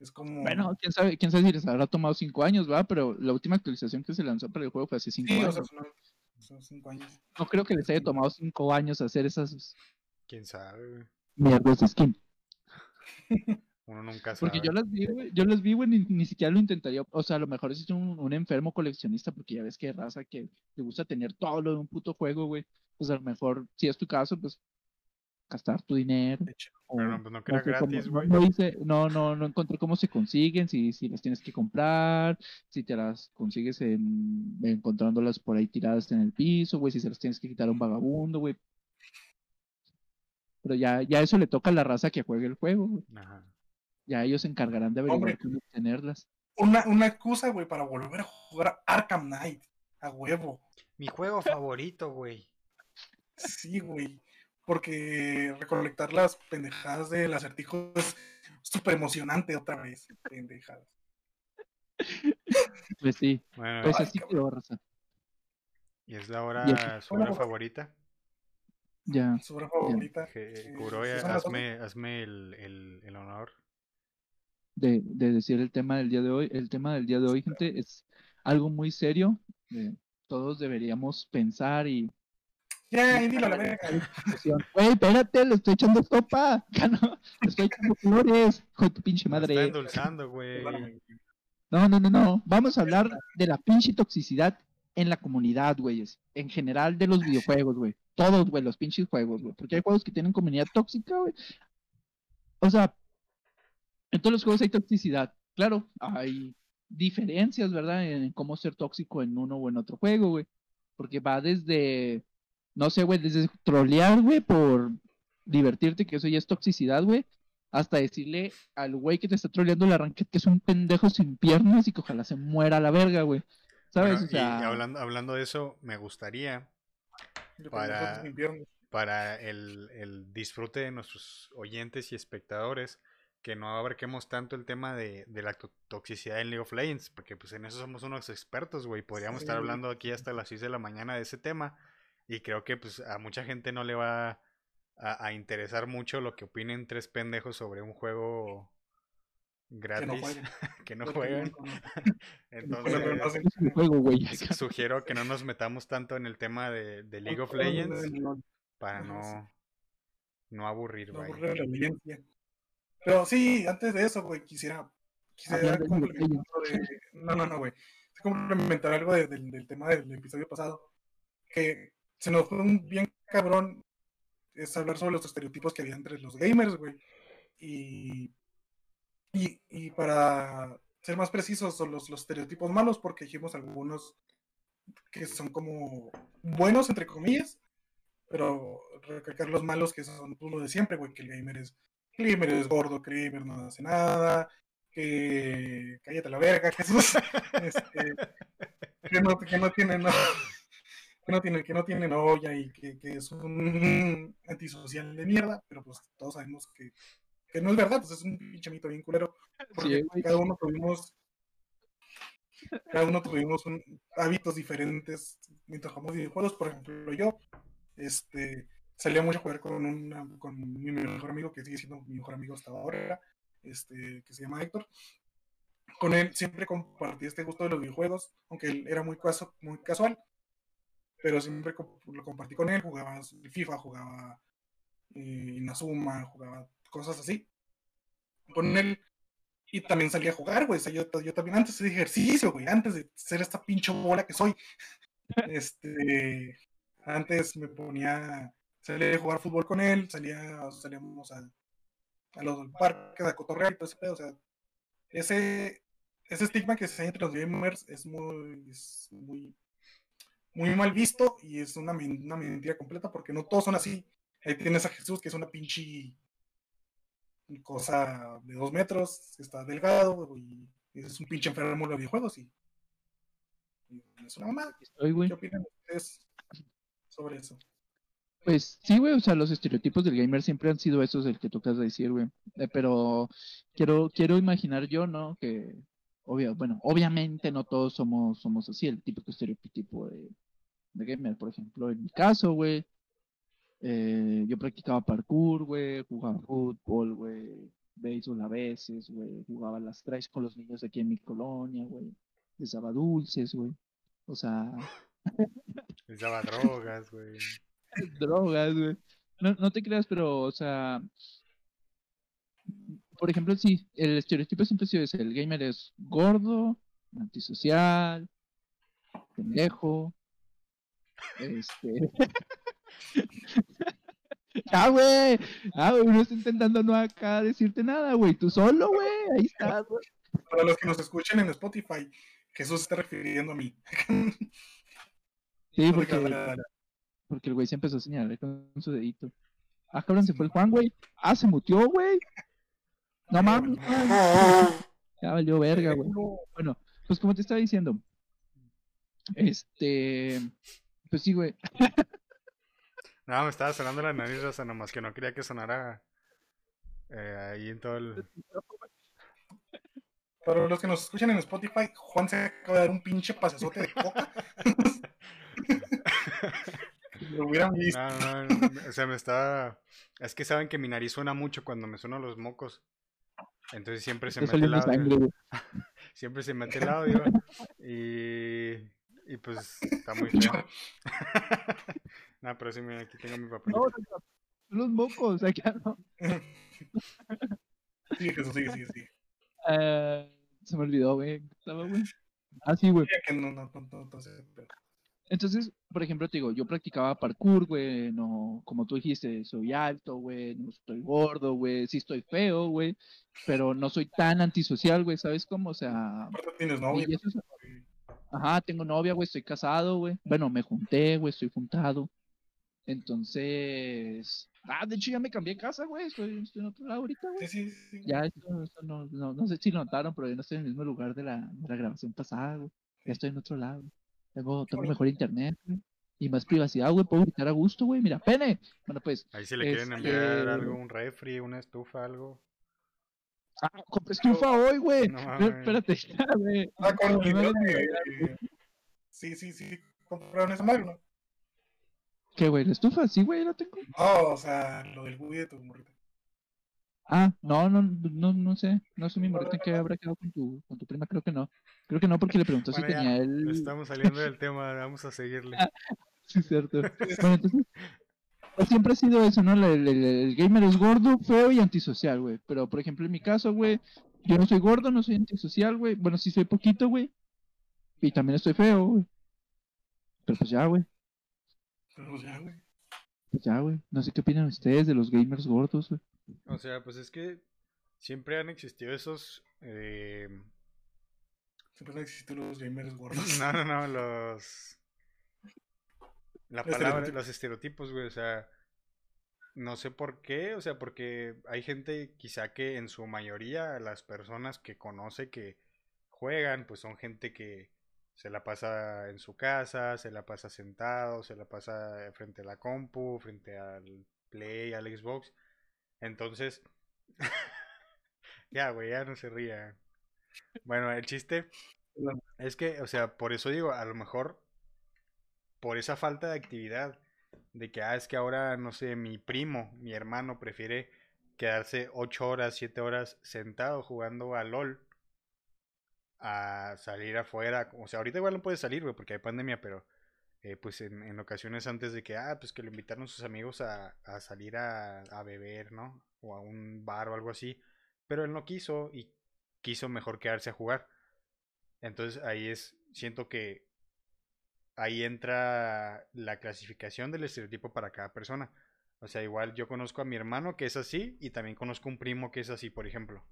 Es como. Bueno, quién sabe, quién sabe si les habrá tomado cinco años, ¿verdad? Pero la última actualización que se lanzó para el juego fue hace cinco sí, o años. sea, son, son cinco años. No creo que les haya tomado cinco años hacer esas Quién sabe, güey. mierdas de skin. Uno nunca sabe. Porque yo las vi, güey, yo las vi, güey, ni, ni siquiera lo intentaría. O sea, a lo mejor es un, un enfermo coleccionista, porque ya ves que hay raza que te gusta tener todo lo de un puto juego, güey. Pues a lo mejor, si es tu caso, pues gastar tu dinero. Hecho, o Pero no, pues no que era gratis, no, güey. no hice- no, no, no encontré cómo se consiguen, si, si las tienes que comprar, si te las consigues en, encontrándolas por ahí tiradas en el piso, güey, si se las tienes que quitar a un vagabundo, güey. Pero ya, ya eso le toca a la raza que juegue el juego, güey. Ajá. Ya ellos se encargarán de averiguar cómo obtenerlas. una, una excusa, güey, para volver a jugar Arkham Knight. A huevo. Mi juego favorito, güey. Sí, güey. Porque recolectar las pendejadas del acertijo es súper emocionante otra vez. Pendejadas. Pues sí, Bueno, pues así quedó, raza. y es la hora, su hora favorita. Ya. Su obra favorita. Eh, Kuroya, ¿sí son las hazme, hazme el, el, el honor. De, de decir el tema del día de hoy. El tema del día de hoy, gente, es algo muy serio. eh, todos deberíamos pensar y... Ya, y dilo a la verga. Güey, espérate, le estoy echando sopa. Ya no, le estoy echando flores. De tu pinche Me está madre. endulzando, güey. No, no, no, no. Vamos a hablar de la pinche toxicidad en la comunidad, güeyes. En general de los videojuegos, güey. Todos, güey, los pinches juegos, güey. Porque hay juegos que tienen comunidad tóxica, güey. O sea, en todos los juegos hay toxicidad. claro, hay diferencias, ¿verdad? En cómo ser tóxico en uno o en otro juego, güey. Porque va desde, no sé, güey, desde trolear, güey, por divertirte, que eso ya es toxicidad, güey, hasta decirle al güey que te está troleando el arranque que es un pendejo sin piernas y que ojalá se muera a la verga, güey. ¿Sabes? Bueno, o sea, Y hablando, hablando de eso, me gustaría Para- para el, el disfrute de nuestros oyentes y espectadores que no abarquemos tanto el tema de, de la to- toxicidad en League of Legends, porque pues en eso somos unos expertos, güey. Podríamos estar hablando aquí hasta las 6 de la mañana de ese tema y creo que pues a mucha gente no le va a, a interesar mucho lo que opinen tres pendejos sobre un juego Que no gratis jueguen. que no juegan. Entonces, sugiero que no nos metamos tanto en el tema de, de League of Legends para no, no aburrir, no la audiencia. Pero sí, antes de eso, güey, quisiera, quisiera complementar de- No, no, no, güey. Quisiera complementar algo de- del, del tema del episodio pasado. Que se nos fue un bien cabrón es hablar sobre los estereotipos que había entre los gamers, güey. Y, y, y para ser más precisos, son los, los estereotipos malos, porque dijimos algunos que son como buenos, entre comillas, pero recalcar los malos que son pues, lo de siempre, güey, que el gamer es, gamer es gordo, gamer no hace nada, que cállate la verga, Jesús, este, que, no, que no tiene no, que no tiene, que no tiene novia y que, que es un antisocial de mierda, pero pues todos sabemos que, que no es verdad, pues es un pinche mito bien culero, porque Sí, güey. cada uno tuvimos cada uno tuvimos un- hábitos diferentes mientras jugamos videojuegos, por ejemplo yo, este, salía mucho a jugar con, una, con mi mejor amigo, que sigue siendo mi mejor amigo hasta ahora, este, que se llama Héctor. Con él siempre compartí este gusto de los videojuegos, aunque él era muy, casu- muy casual, pero siempre lo compartí con él, jugaba FIFA, jugaba eh, Inazuma, jugaba cosas así. Con él y también salí a jugar, güey. O sea, yo, yo también antes de ejercicio, güey. Antes de ser esta pinche bola que soy. Este. Antes me ponía. Salía a jugar fútbol con él. Salía, salíamos a, a los parques a cotorrear y todo ese pedo. O sea, ese, ese estigma que se hay entre los gamers es muy. Es muy muy mal visto y es una, una mentira completa porque no todos son así. Ahí tienes a Jesús, que es una pinche cosa de dos metros, que está delgado y es un pinche enfermo de los videojuegos y, y es una. Estoy, güey. ¿Qué opinan ustedes sobre eso? Pues sí, güey, o sea, los estereotipos del gamer siempre han sido esos el que tocas de decir, güey. Eh, pero quiero, quiero imaginar yo, ¿no? Que, obvio, bueno, obviamente no todos somos, somos así, el típico estereotipo de, gamer. Por ejemplo, en mi caso, güey, eh, yo practicaba parkour, güey, jugaba fútbol, güey, béisbol a veces, güey, jugaba las trays con los niños aquí en mi colonia, güey, les dulces, güey. O sea, Les drogas, güey. drogas, güey. No, no te creas, pero, o sea, por ejemplo, sí, el estereotipo siempre ha sido ese, el gamer es gordo, antisocial, pendejo, este... Ah, güey, ah, güey, no estoy intentando no acá decirte nada, güey, tú solo, güey, ahí estás, güey. Para los que nos escuchen en Spotify, Jesús se está refiriendo a mí. Sí, porque, porque el güey se empezó a señalar con su dedito. Ah, cabrón, se fue el Juan, güey. Ah, se mutió, güey. No mames, Juan. Ya valió verga, güey. Bueno, pues como te estaba diciendo, este, pues sí, güey. No, me estaba sonando la nariz, o sea, nomás que no quería que sonara eh, ahí en todo el... Para los que nos escuchan en Spotify, Juan se acaba de dar un pinche pasesote de coca. Lo hubieran visto. No, no, no, o sea, me estaba... Es que saben que mi nariz suena mucho cuando me suenan los mocos. Entonces siempre se Te mete el audio. sangre. Siempre se mete el audio. Y... Y pues está muy feo. no, pero sí, mira, aquí tengo mi papel. No, no, no, son los mocos, acá no. Sigue, Jesús, sigue, sigue, sigue. Ah, se me olvidó, güey. ¿Estaba, güey? Ah, sí, güey. Ya que no, no, no, no, no sé, pero- Entonces, por ejemplo, te digo, yo practicaba parkour, güey, no, como tú dijiste, soy alto, güey, no estoy gordo, güey, sí estoy feo, güey, pero no soy tan antisocial, güey, ¿sabes cómo? O sea, tienes novia. es- Ajá, tengo novia, güey, estoy casado, güey. Bueno, me junté, güey, estoy juntado. Entonces. Ah, de hecho ya me cambié de casa, güey. Estoy, estoy en otro lado ahorita, güey. Sí, sí, sí. Ya, esto, esto no, no, no sé si lo notaron, pero yo no estoy en el mismo lugar de la, de la grabación pasada, güey. Ya estoy en otro lado. Tengo, tengo mejor internet. Y más privacidad, güey. Puedo gritar a gusto, güey. Mira, pene. Bueno, pues. Ahí si le quieren Este- enviar algo, un refri, una estufa, algo. Ah, compré estufa hoy, güey. No. Espérate, ya, güey. Ah, con No Sí, sí, sí. Compraron esa madre, ¿no? ¿Qué, güey? ¿La estufa? Sí, güey, la tengo. No, o sea, lo del Wii de tu morrita. Ah, no, no, no, no sé. No sé mi morrita en qué habrá quedado con tu, con tu prima, creo que no. Creo que no, porque le preguntó Bueno, si ya, tenía él. Estamos saliendo del tema, vamos a seguirle. Sí, cierto. Bueno, entonces, pues siempre ha sido eso, ¿no? El, el- gamer es gordo, feo y antisocial, güey. Pero, por ejemplo, en mi caso, güey, yo no soy gordo, no soy antisocial, güey. Bueno, sí soy poquito, güey. Y también estoy feo, güey. Pero pues ya, güey. Pero ya, güey. Pues ya, güey. No sé qué opinan ustedes de los gamers gordos, güey. O sea, pues es que siempre han existido esos... eh, Siempre han existido los gamers gordos. No, no, no, los... La palabra, los estereotipos, güey, o sea, no sé por qué, o sea, porque hay gente quizá que en su mayoría las personas que conoce que juegan, pues son gente que se la pasa en su casa, se la pasa sentado, se la pasa frente a la compu, frente al Play, al Xbox. Entonces, ya, güey, ya no se ría. Bueno, el chiste es que, o sea, por eso digo, a lo mejor por esa falta de actividad, de que, ah, es que ahora, no sé, mi primo, mi hermano prefiere quedarse 8 horas, 7 horas sentado jugando a LOL a salir afuera. O sea, ahorita igual no puede salir, güey, porque hay pandemia, pero eh, pues en, en ocasiones antes de que, ah, pues que lo invitaron sus amigos a, a salir a, a beber, ¿no? O a un bar o algo así. Pero él no quiso y quiso mejor quedarse a jugar. Entonces ahí es, siento que ahí entra la clasificación del estereotipo para cada persona. O sea, igual yo conozco a mi hermano que es así y también conozco un primo que es así, por ejemplo.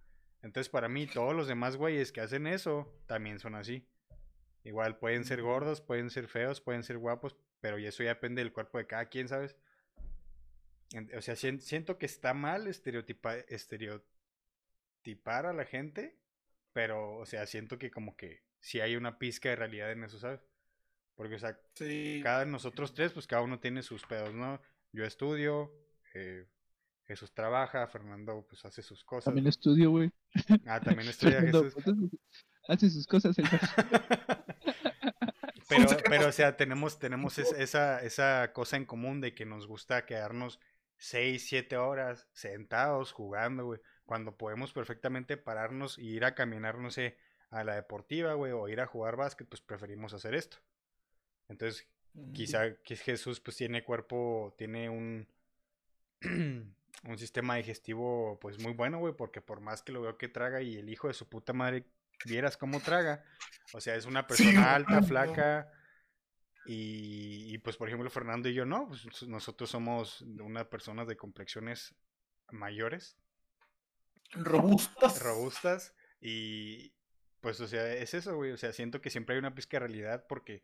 Entonces para mí todos los demás güeyes que hacen eso también son así. Igual pueden ser gordos, pueden ser feos, pueden ser guapos, pero eso ya depende del cuerpo de cada quien, ¿sabes? O sea, sien- siento que está mal estereotipa- estereotipar a la gente, pero, o sea, siento que como que sí hay una pizca de realidad en eso, ¿sabes? Porque, o sea, Sí. cada nosotros tres, pues cada uno tiene sus pedos, ¿no? Yo estudio, eh, Jesús trabaja, Fernando pues hace sus cosas. También estudio, güey. Ah, también estudia Fernando, Jesús. Hace sus cosas. el Pero, pero, o sea, tenemos, tenemos es- esa, esa cosa en común de que nos gusta quedarnos 6, 7 horas sentados jugando, güey. Cuando podemos perfectamente pararnos y ir a caminar, no sé, a la deportiva, güey, o ir a jugar básquet, pues preferimos hacer esto. Entonces, Ujú. quizá que Jesús pues tiene cuerpo, tiene un un sistema digestivo pues muy bueno, güey, porque por más que lo veo que traga y el hijo de su puta madre vieras cómo traga, o sea, es una Sí, persona alta, no. flaca y, y, pues por ejemplo Fernando y yo no, pues nosotros somos unas personas de complexiones mayores, Robustas. robustas y pues o sea, es eso, güey, o sea, siento que siempre hay una pizca de realidad porque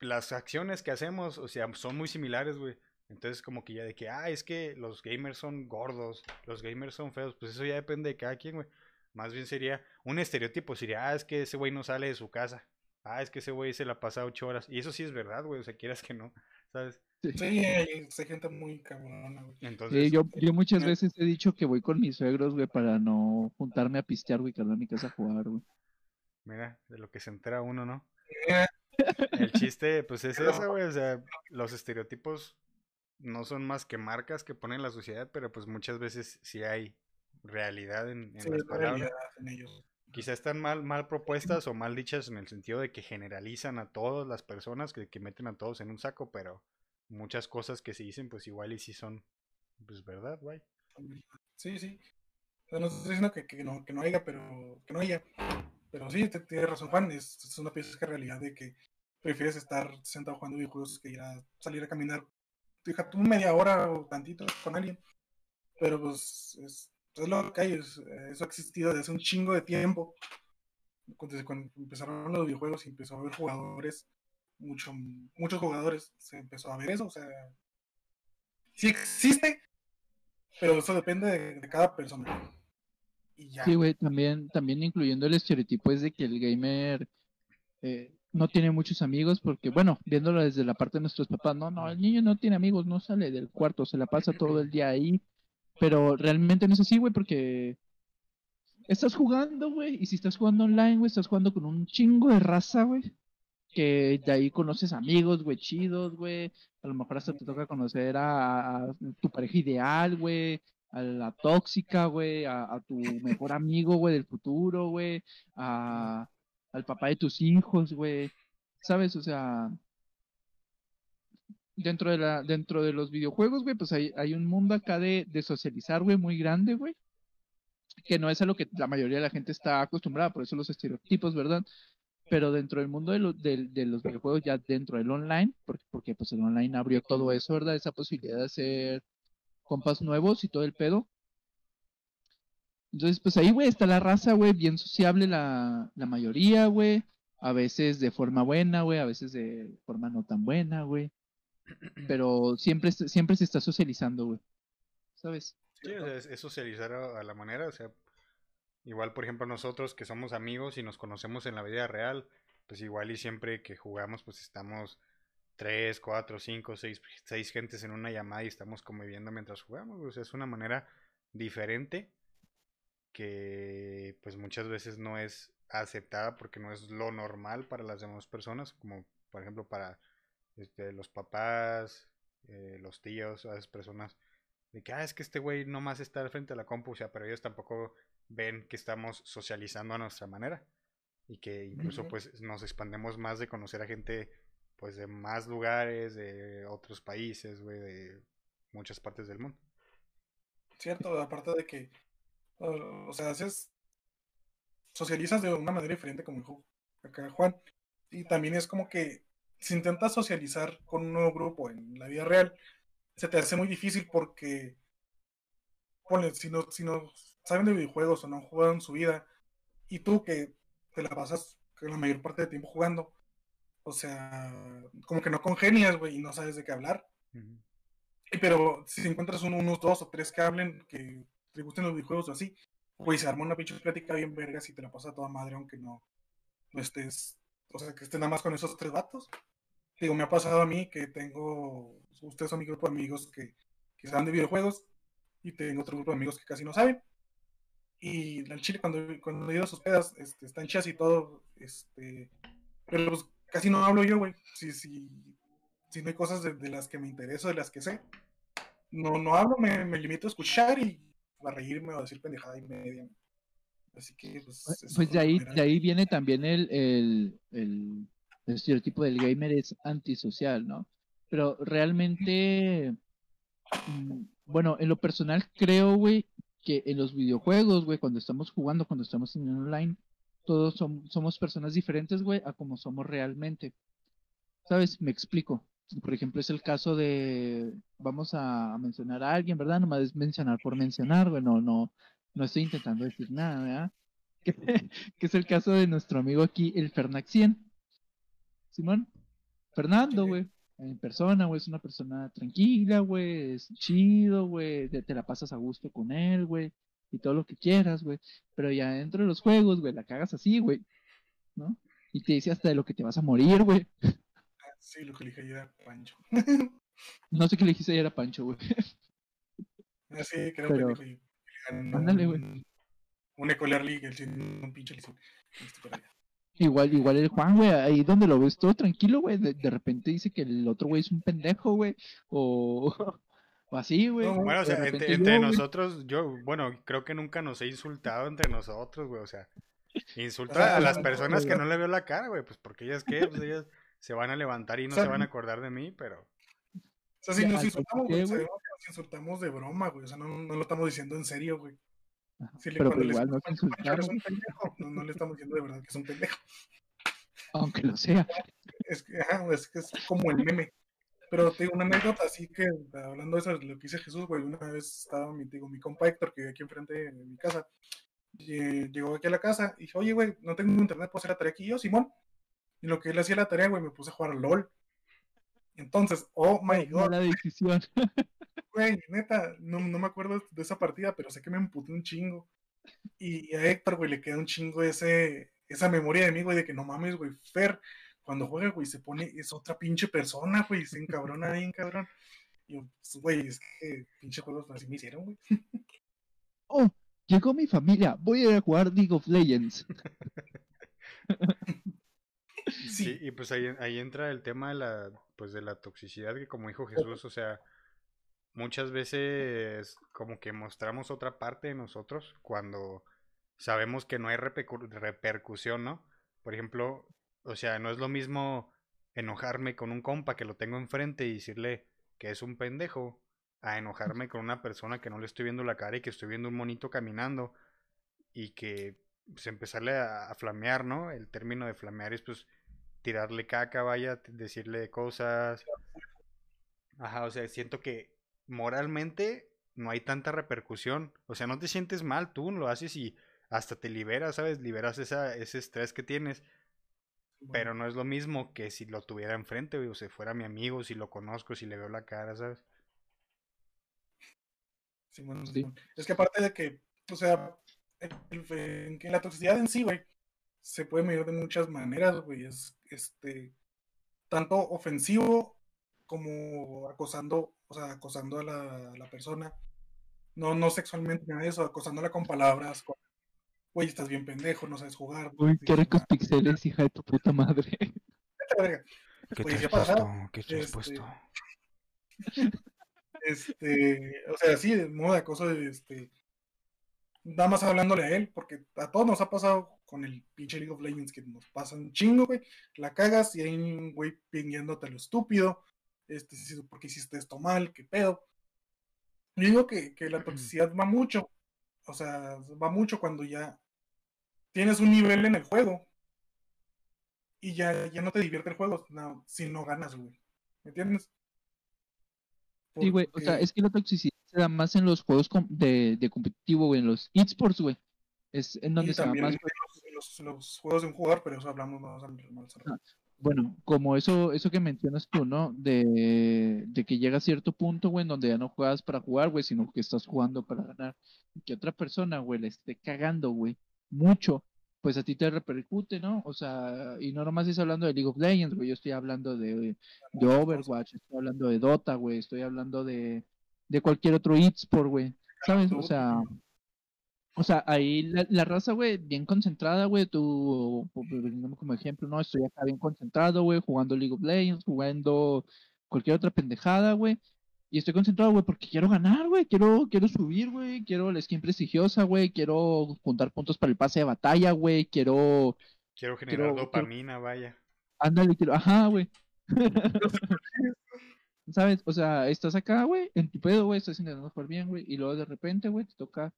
las acciones que hacemos, o sea, son muy similares, güey. Entonces como que ya de que, ah, es que los gamers son gordos, los gamers son feos, pues eso ya depende de cada quien, güey. Más bien sería, un estereotipo sería, ah, es que ese güey no sale de su casa. Ah, es que ese güey se la pasa ocho horas. Y eso sí es verdad, güey, o sea, quieras que no, ¿sabes? Sí, hay, gente muy cabrona, güey. Entonces, Sí, yo, yo muchas eh, veces he dicho que voy con mis suegros, güey, para no juntarme a pistear, güey, que a mi casa a jugar, güey. mira, de lo que se entera uno, ¿no? Eh, El chiste, pues es eso, güey, o sea, los estereotipos no son más que marcas que pone la sociedad, pero pues muchas veces sí hay realidad en, en sí, las palabras. en ellos. Quizá están mal, mal propuestas o mal dichas en el sentido de que generalizan a todas las personas, que, que meten a todos en un saco, pero muchas cosas que se dicen, pues igual y sí son, pues verdad, güey. Sí, sí. O sea, no estoy diciendo que, que no, que no haya, pero que no haya. Pero sí, te- tienes razón, Juan. Es, es una pieza de realidad de que prefieres estar sentado jugando videojuegos que ir a salir a caminar, fíjate, tú media hora o tantito con alguien. Pero pues es, es lo que hay, es- eso ha existido desde hace un chingo de tiempo. Desde cuando empezaron los videojuegos y empezó a haber jugadores, mucho, muchos jugadores, se empezó a ver eso, o sea, sí existe, pero eso depende de, de cada persona. Y ya. Sí, güey, también, también incluyendo el estereotipo es de que el gamer eh, no tiene muchos amigos porque, bueno, viéndolo desde la parte de nuestros papás, no, no, el niño no tiene amigos, no sale del cuarto, se la pasa todo el día ahí, pero realmente no es así, güey, porque estás jugando, güey, y si estás jugando online, güey, estás jugando con un chingo de raza, güey, que de ahí conoces amigos, güey, chidos, güey, a lo mejor hasta te toca conocer a, tu pareja ideal, güey, a la tóxica, güey, a, a tu mejor amigo, güey, del futuro, güey, a, al papá de tus hijos, güey, ¿sabes? O sea, dentro de la, dentro de los videojuegos, güey, pues hay, hay un mundo acá de, de socializar, güey, muy grande, güey, que no es a lo que la mayoría de la gente está acostumbrada, por eso los estereotipos, ¿verdad? Pero dentro del mundo de, lo- del- de los videojuegos, ya dentro del online, porque, porque pues el online abrió todo eso, ¿verdad? Esa posibilidad de hacer compas nuevos y todo el pedo. Entonces, pues ahí, güey, está la raza, güey, bien sociable la, la mayoría, güey. A veces de forma buena, güey, a veces de forma no tan buena, güey. Pero siempre, siempre se está socializando, güey. ¿Sabes? Sí, o sea, es, socializar a, a la manera, o sea, igual por ejemplo nosotros que somos amigos y nos conocemos en la vida real, pues igual y siempre que jugamos pues estamos tres, cuatro, cinco, seis, seis gentes en una llamada y estamos conviviendo mientras jugamos, o sea, es una manera diferente que pues muchas veces no es aceptada porque no es lo normal para las demás personas, como por ejemplo para este, los papás, eh, los tíos, a esas personas de que, ah, es que este güey nomás está al frente de la compu, o sea, pero ellos tampoco ven que estamos socializando a nuestra manera y que incluso pues nos expandemos más de conocer a gente pues de más lugares, de otros países, güey, de muchas partes del mundo. Cierto, aparte de que, o o sea, haces, socializas de una manera diferente, como dijo acá Juan, y también es como que si intentas socializar con un nuevo grupo en la vida real, se te hace muy difícil porque, ponle, si no, si no saben de videojuegos o no han jugado en su vida, y tú que te la pasas la mayor parte del tiempo jugando, o sea, como que no congenias, güey, y no sabes de qué hablar. Y pero si encuentras un- unos dos o tres que hablen, que te gusten los videojuegos o así, pues se arma una pinche plática bien verga si te la pasa a toda madre, aunque no, no estés, o sea, que estés nada más con esos tres vatos. Digo, me ha pasado a mí que tengo, ustedes son mi grupo de amigos que, que saben de videojuegos y tengo otro grupo de amigos que casi no saben. Y al chile, cuando, cuando he ido a sus pedas, este, están chidas y todo, este, pero pues casi no hablo yo, güey. Si, si, si no hay cosas de, de las que me intereso, de las que sé, no, no hablo, me, me limito a escuchar y a reírme o a decir pendejada y media. Así que, pues. Pues por de ahí, de ahí viene también el, el, el, el estereotipo del gamer es antisocial, ¿no? Pero realmente, mm, bueno, en lo personal creo, güey, que en los videojuegos, güey, cuando estamos jugando, cuando estamos en online, todos som- somos personas diferentes, güey, a como somos realmente. ¿Sabes? Me explico. Por ejemplo, es el caso de, vamos a mencionar a alguien, ¿verdad? Nomás es mencionar por mencionar, güey, no, no, no estoy intentando decir nada, ¿verdad? Que, que es el caso de nuestro amigo aquí, el Fernax 100. Simón, Fernando, güey, en persona, güey, es una persona tranquila, güey, es chido, güey, te, te la pasas a gusto con él, güey, y todo lo que quieras, güey. Pero ya dentro de los juegos, güey, la cagas así, güey, ¿no? Y te dice hasta de lo que te vas a morir, güey. Sí, lo que le dije ayer a Pancho. No sé qué le dijiste ayer a Pancho, güey. Así que era Pero- y le ganó Ándale, güey. un- Ecolar League, el un pinche liceo. Igual, igual el Juan, güey, ahí donde lo ves todo tranquilo, güey, de, de repente dice que el otro güey es un pendejo, güey, o, o así, güey. No, Bueno, o sea, entre, entre yo, güey. nosotros, yo, bueno, creo que nunca nos he insultado entre nosotros, güey, o sea, insulta a las no, personas que no le veo la cara, güey, pues porque ellas qué, pues ellas se van a levantar y no O sea, se van a acordar de mí, pero... O sea, si nos ¿por insultamos, güey, güey? sabemos que nos insultamos de broma, güey. O sea, no, no lo estamos diciendo en serio, güey. Pero igual no te "Pancho, eres insultamos. un pendejo", no, no le estamos diciendo de verdad que es un pendejo. Aunque lo sea. Es que, ajá, es que es como el meme. Pero tengo una anécdota, así que hablando de eso, lo que dice Jesús, güey, una vez estaba mi, digo, mi compa Héctor, que vive aquí enfrente de mi casa, y llegó aquí a la casa y dije, oye, güey, no tengo internet, ¿puedo hacer la tarea aquí? Y yo, Simón. Y lo que él hacía la tarea, güey, me puse a jugar a LOL. Entonces, oh my god. La decisión. Güey, neta, no, no me acuerdo de esa partida, pero sé que me emputé un chingo. Y a Héctor, güey, le queda un chingo ese, esa memoria de mí, güey, de que no mames, güey, Fer, cuando juega, güey, se pone, es otra pinche persona, güey, se encabrona bien, cabrón. Y yo, pues, güey, es que pinche juegos así me hicieron, güey. Oh, llegó mi familia, voy a ir a jugar League of Legends. Sí, Sí, y pues ahí, ahí entra el tema de la, pues de la toxicidad que como dijo Jesús, o sea, muchas veces como que mostramos otra parte de nosotros cuando sabemos que no hay repercu- repercusión, ¿no? Por ejemplo, o sea, no es lo mismo enojarme con un compa que lo tengo enfrente y decirle que es un pendejo, a enojarme con una persona que no le estoy viendo la cara y que estoy viendo un monito caminando y que pues empezarle a, a flamear, ¿no? El término de flamear es pues tirarle caca, vaya, decirle cosas. Ajá, o sea, siento que moralmente no hay tanta repercusión. O sea, no te sientes mal, tú lo haces y hasta te liberas, ¿sabes? Liberas esa, ese estrés que tienes. Pero no es lo mismo que si lo tuviera enfrente, güey, o si fuera mi amigo, si lo conozco, si le veo la cara, ¿sabes? Sí. Simón. Es que aparte de que, o sea, el- el- que la toxicidad en sí, güey, se puede medir de muchas maneras, güey. Es este tanto ofensivo como acosando, o sea, acosando a la, a la persona. No, no sexualmente ni nada de eso, acosándola con palabras, con, güey, estás bien pendejo, no sabes jugar. Uy, qué ricos "Ah, pixeles, hija de tu puta madre. vete a la verga". ¿Qué Pues, ya pasado, ¿Qué te has este, puesto? Este, o sea, sí, de modo de acoso, de, este, nada más hablándole a él, porque a todos nos ha pasado con el pinche League of Legends que nos pasa un chingo, güey, la cagas y hay un güey pinguiéndote lo estúpido, este, si- porque hiciste esto mal, qué pedo. Yo digo que, que la toxicidad va mucho, o sea, va mucho cuando ya tienes un nivel en el juego y ya, ya no te divierte el juego no, si no ganas, güey, ¿me entiendes? Sí, güey, o sea, es que la toxicidad se da más en los juegos de, de competitivo, güey, en los esports, güey. Es en donde y se da más, en los, en los- en los juegos de un jugador, pero eso hablamos más más Ah, bueno, como eso, eso que mencionas tú, ¿no? De, de que llega a cierto punto, güey, en donde ya no juegas para jugar, güey, sino que estás jugando para ganar. Y que otra persona, güey, le esté cagando, güey, mucho, pues a ti te repercute, ¿no? O sea, y no nomás estoy hablando de League of Legends, güey, yo estoy hablando de, de Overwatch, estoy hablando de Dota, güey, estoy hablando de, de cualquier otro eSport, güey, ¿sabes? O sea, o sea, ahí la, la raza, güey, bien concentrada, güey, tú, poniéndome como ejemplo, ¿no? Estoy acá bien concentrado, güey, jugando League of Legends, jugando cualquier otra pendejada, güey. Y estoy concentrado, güey, porque quiero ganar, güey, quiero, quiero subir, güey, quiero la skin prestigiosa, güey, quiero juntar puntos para el pase de batalla, güey, quiero, Quiero generar quiero- dopamina, vaya. ándale, quiero, ajá, güey. ¿Sabes? O sea, estás acá, güey, en tu pedo, güey, estás intentando jugar bien, güey, y luego de repente, güey, te toca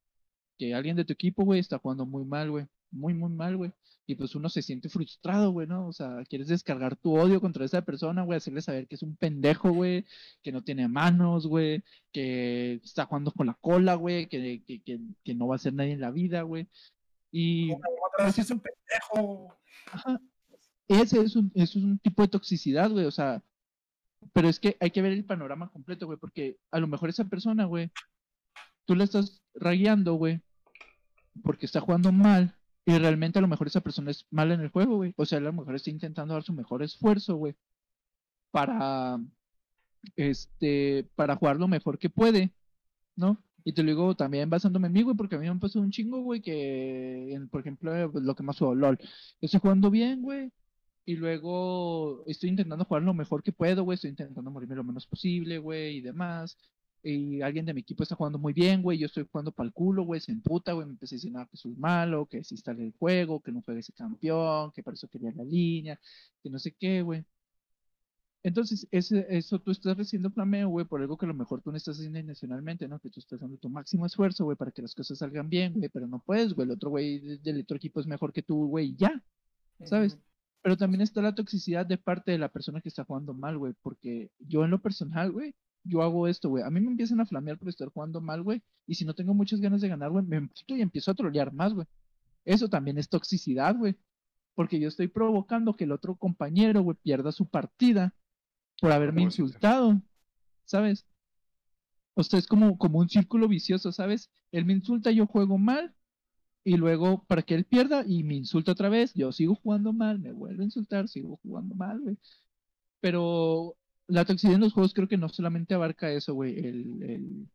que alguien de tu equipo, güey, está jugando muy mal, güey, muy, muy mal, güey, y pues uno se siente frustrado, güey, ¿no? O sea, quieres descargar tu odio contra esa persona, güey, hacerle saber que es un pendejo, güey, que no tiene manos, güey, que está jugando con la cola, güey, que, que, que, que no va a ser nadie en la vida, güey. Y otra vez es un pendejo. Ajá. Ese es un, es un tipo de toxicidad, güey, o sea, pero es que hay que ver el panorama completo, güey, porque a lo mejor esa persona, güey, tú la estás ragueando, güey, porque está jugando mal, y realmente a lo mejor esa persona es mala en el juego, güey, o sea, a lo mejor está intentando dar su mejor esfuerzo, güey, para, este, para jugar lo mejor que puede, ¿no? Y te lo digo también basándome en mí, güey, porque a mí me pasó un chingo, güey, que, por ejemplo, eh, lo que más juego, LOL. Estoy jugando bien, güey. Y luego estoy intentando jugar lo mejor que puedo, güey. Estoy intentando morirme lo menos posible, güey, y demás. Y alguien de mi equipo está jugando muy bien, güey. Yo estoy jugando para el culo, güey. Se emputa, güey. Me empieza a decir "No, que soy malo, que desinstale el juego, que no juegue ese campeón, que para eso quería la línea, que no sé qué, güey. Entonces, ese, eso tú estás recibiendo flameo, güey, por algo que a lo mejor tú no estás haciendo intencionalmente, ¿no? Que tú estás dando tu máximo esfuerzo, güey, para que las cosas salgan bien, güey, pero no puedes, güey. El otro güey de- del otro equipo es mejor que tú, güey, ya. ¿sabes? pero también está la toxicidad de parte de la persona que está jugando mal, güey, porque yo en lo personal, güey, yo hago esto, güey. A mí me empiezan a flamear por estar jugando mal, güey, y si no tengo muchas ganas de ganar, güey, me emputo y empiezo a trolear más, güey. Eso también es toxicidad, güey, porque yo estoy provocando que el otro compañero, güey, pierda su partida por haberme insultado, ¿sabes? O sea, es como, como un círculo vicioso, ¿sabes? Él me insulta, yo juego mal, y luego para que él pierda y me insulta otra vez, yo sigo jugando mal, me vuelve a insultar, sigo jugando mal, güey. Pero la toxicidad en los juegos creo que no solamente abarca eso, güey, el, el,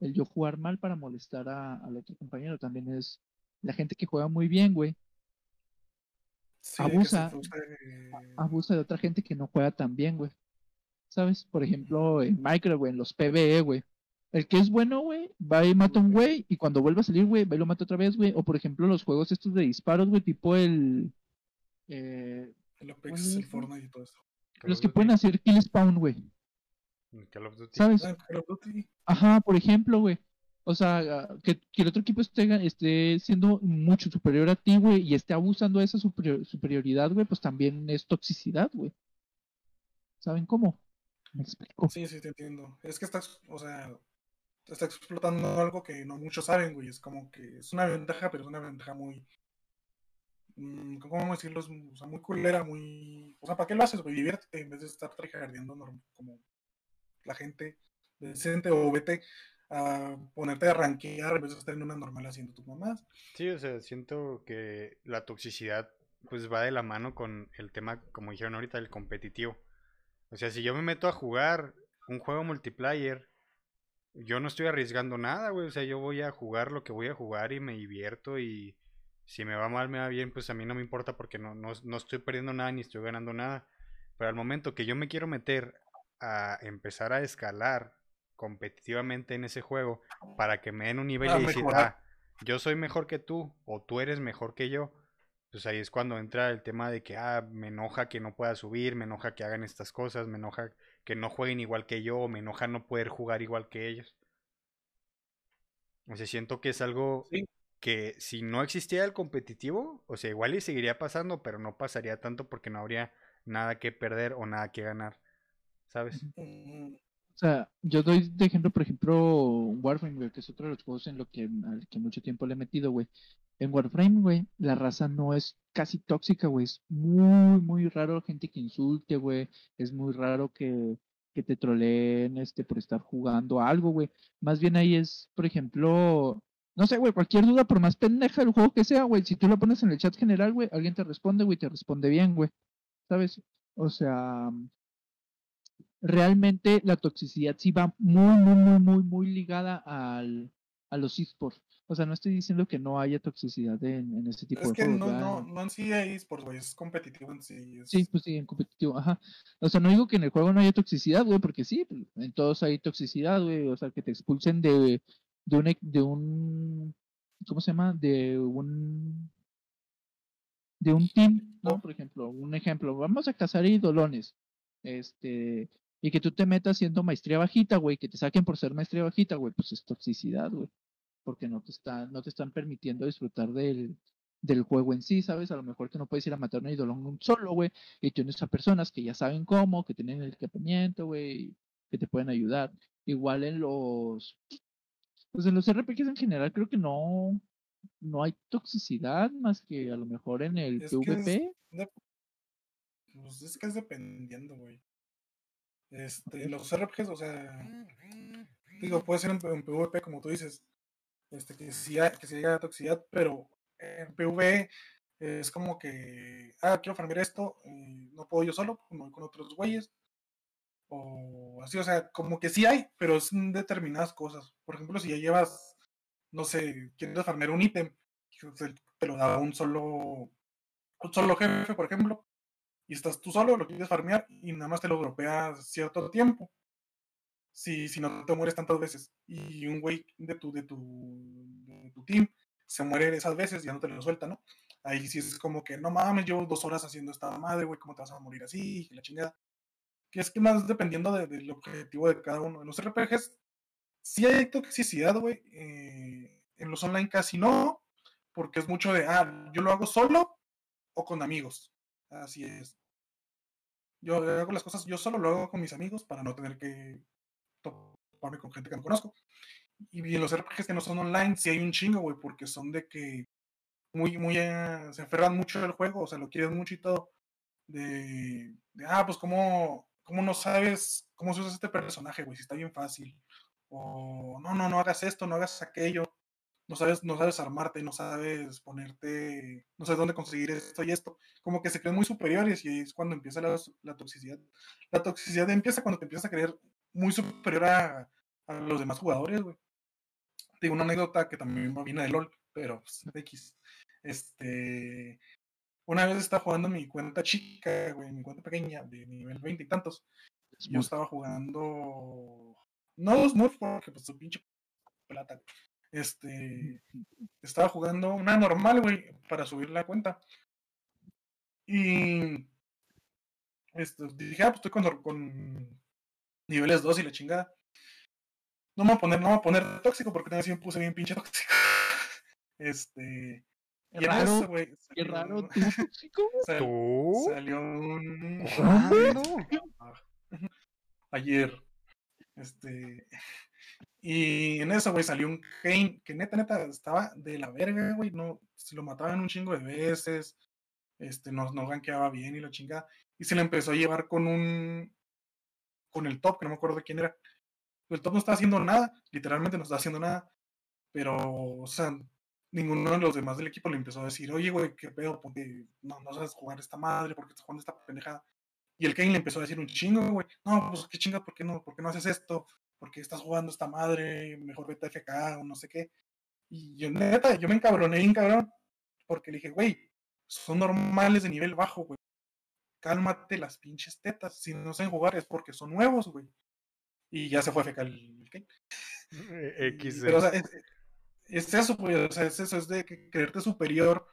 el yo jugar mal para molestar a- al otro compañero, también es la gente que juega muy bien, güey, Sí, Abusa. eh, abusa de otra gente que no juega tan bien, güey. ¿Sabes? Por ejemplo, en Minecraft, güey, en los PvE, güey. El que es bueno, güey, va y mata a un güey y cuando vuelve a salir, güey, va y lo mata otra vez, güey. O por ejemplo, los juegos estos de disparos, güey, tipo el... eh, el Apex, ¿cuál el? Fortnite y todo eso. Los que pueden hacer kill spawn, güey. Call of Duty. ¿Sabes? Ah, Call of Duty. Ajá, por ejemplo, güey. O sea, que, que el otro equipo esté, esté siendo mucho superior a ti, güey, y esté abusando de esa superior- superioridad, güey, pues también es toxicidad, güey. ¿Saben cómo? Me explico. Sí, sí, te entiendo. Es que estás, o sea, está explotando algo que no muchos saben, güey. Es como que es una ventaja, pero es una ventaja muy. Mm, ¿Cómo decirlo? O sea, muy culera, muy. O sea, ¿para qué lo haces, güey? Diviértete en vez de estar tryhardeando norm- como la gente decente o vete a ponerte a rankear en vez de estar en una normal haciendo tus mamás. Sí, o sea, siento que la toxicidad pues va de la mano con el tema, como dijeron ahorita, el competitivo. O sea, si yo me meto a jugar un juego multiplayer, yo no estoy arriesgando nada, güey. O sea, yo voy a jugar lo que voy a jugar y me divierto y si me va mal, me va bien, pues a mí no me importa porque no, no, no estoy perdiendo nada ni estoy ganando nada. Pero al momento que yo me quiero meter a empezar a escalar competitivamente en ese juego para que me den un nivel A y decir, ah, yo soy mejor que tú o tú eres mejor que yo, pues ahí es cuando entra el tema de que, ah, me enoja que no pueda subir, me enoja que hagan estas cosas, me enoja que no jueguen igual que yo, o me enoja no poder jugar igual que ellos. O sea, siento que es algo Sí. Que si no existiera el competitivo, o sea, igual y seguiría pasando, pero no pasaría tanto porque no habría nada que perder o nada que ganar, ¿sabes? O sea, yo doy de ejemplo, por ejemplo, Warframe, güey, que es otro de los juegos en lo que, al que mucho tiempo le he metido, güey. En Warframe, güey, la raza no es casi tóxica, güey. Es muy, muy raro gente que insulte, güey. Es muy raro que, que te troleen este, por estar jugando a algo, güey. Más bien ahí es, por ejemplo, no sé, güey, cualquier duda, por más pendeja del juego que sea, güey, si tú lo pones en el chat general, güey, alguien te responde, güey, te responde bien, güey. ¿Sabes? O sea, realmente la toxicidad sí va muy, muy, muy, muy, muy ligada al, a los esports. O sea, no estoy diciendo que no haya toxicidad en, en ese tipo Es de que juegos. no, ¿verdad? no, no en sí es por güey, es competitivo en sí. es- Sí, pues sí, en competitivo, ajá. O sea, no digo que en el juego no haya toxicidad, güey, porque sí, en todos hay toxicidad, güey. O sea, que te expulsen de, de un, de un, ¿cómo se llama? De un, de un team, ¿no? Por ejemplo, un ejemplo, vamos a cazar idolones, este, y que tú te metas siendo maestría bajita, güey, que te saquen por ser maestría bajita, güey, pues es toxicidad, güey, porque no te están, no te están permitiendo disfrutar del, del juego en sí, ¿sabes? A lo mejor que no puedes ir a matar un idolón solo, güey, y tienes a personas que ya saben cómo, que tienen el equipamiento, güey, que te pueden ayudar. Igual en los, pues en los RPGs en general creo que no, no hay toxicidad más que a lo mejor en el Es que es- PvP. pues es que es dependiendo, güey. Este, los RPGs, o sea, digo, puede ser en, en PvP, como tú dices, este, que sí, hay- que haya toxicidad, pero en PvE es como que, ah, quiero farmear esto, y no puedo yo solo, pues me voy con otros güeyes, o así, o sea, como que sí hay, pero es en determinadas cosas. Por ejemplo, si ya llevas, no sé, quieres farmear un ítem, te lo da un solo, un solo jefe, por ejemplo, y estás tú solo, lo quieres farmear y nada más te lo dropeas cierto tiempo. Si, si no te mueres tantas veces y un güey de tu, de, tu, de tu team se muere esas veces, ya no te lo suelta, ¿no? Ahí sí es como que, no mames, llevo dos horas haciendo esta madre, güey, ¿cómo te vas a morir así? Y la chingada. Que es que más dependiendo de- del objetivo de cada uno. En los RPGs sí hay toxicidad, güey. eh, en los online casi no, porque es mucho de, ah, yo lo hago solo o con amigos. Así es. Yo hago las cosas, yo solo lo hago con mis amigos para no tener que toparme con gente que no conozco. Y en los RPGs que no son online, sí hay un chingo, güey, porque son de que muy, muy, eh, se aferran mucho al juego, o sea, lo quieren mucho y todo. De, de ah, pues, ¿cómo, ¿cómo no sabes cómo se usa este personaje, güey? Si está bien fácil. O, no, no, no hagas esto, no hagas aquello. No sabes, no sabes armarte, no sabes ponerte, no sabes dónde conseguir esto y esto. Como que se creen muy superiores y es cuando empieza la, la toxicidad. La toxicidad empieza cuando te empiezas a creer muy superior a, los demás jugadores, güey. Tengo una anécdota que también viene de LOL, pero pues, X. Este. Una vez estaba jugando mi cuenta chica, güey, mi cuenta pequeña, de nivel 20 y tantos. Yo estaba jugando. No Smurf, porque pues su pinche plata. Este. Estaba jugando una normal, güey, para subir la cuenta. Y. Este, dije, ah, pues estoy con, con niveles 2 y la chingada. No me voy a poner, no me voy a poner tóxico porque también puse bien pinche tóxico. Este. Qué raro, güey. Qué raro, tú tóxico, ¿Tú? Salió un. Ayer. Este. Y en eso, güey, salió un Kane que neta, neta, estaba de la verga, güey. No, se lo mataban un chingo de veces. Este, no, no ganqueaba bien y la chingada. Y se le empezó a llevar con un. Con el top, que no me acuerdo de quién era el top no está haciendo nada, literalmente no está haciendo nada, pero, o sea, ninguno de los demás del equipo le empezó a decir, oye, güey, qué pedo, porque no, no sabes jugar esta madre, porque estás jugando esta pendejada. Y el Kane le empezó a decir un chingo, güey, no, pues qué chinga, ¿por qué no, por qué no haces esto? ¿Por qué estás jugando esta madre? Mejor vete a FK o no sé qué. Y yo, neta, yo me encabroné bien cabrón, porque le dije, güey, son normales de nivel bajo, güey. Cálmate las pinches tetas. Si no saben jugar es porque son nuevos, güey y ya se fue fecal el X. Pero, o sea, es, eso, pues, o sea, es eso, es de creerte superior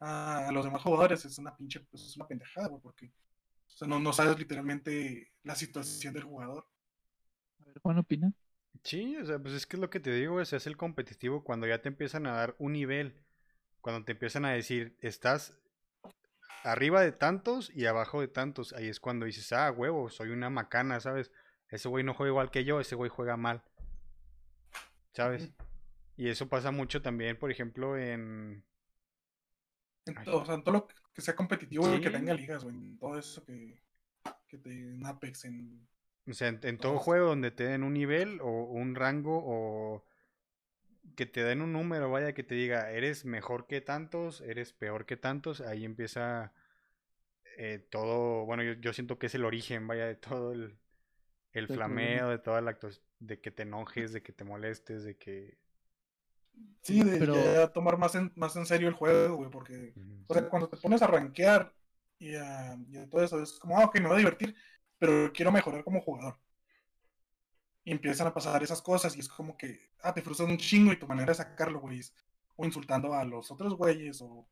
a, los demás jugadores, es una pinche, pues es una pendejada, güey, porque o sea, no, no sabes literalmente la situación del jugador. A ver, Juan, ¿opina? Sí, o sea, pues es que es lo que te digo, es, es el competitivo cuando ya te empiezan a dar un nivel, cuando te empiezan a decir, estás arriba de tantos y abajo de tantos, ahí es cuando dices, ah, huevo, soy una macana, ¿sabes? ese güey no juega igual que yo, ese güey juega mal. ¿Sabes? Y eso pasa mucho también, por ejemplo, en... En todo, o sea, en todo lo que sea competitivo y que tenga ligas, güey. En todo eso que, que te en Apex, en... O sea, en, todo juego donde te den un nivel o un rango o que te den un número, vaya, que te diga, eres mejor que tantos, eres peor que tantos, ahí empieza eh, todo, bueno, yo, yo, siento que es el origen, vaya, de todo el, el flameo, de toda la de que te enojes, de que te molestes, de que... Sí, de Pero... tomar más en, más en serio el juego, güey, porque, o sea, cuando te pones a rankear y a, todo eso, es como, ah, ok, me voy a divertir, pero quiero mejorar como jugador. Y empiezan a pasar esas cosas y es como que, ah, te frustras un chingo y tu manera de sacarlo, güey, es o insultando a los otros güeyes o,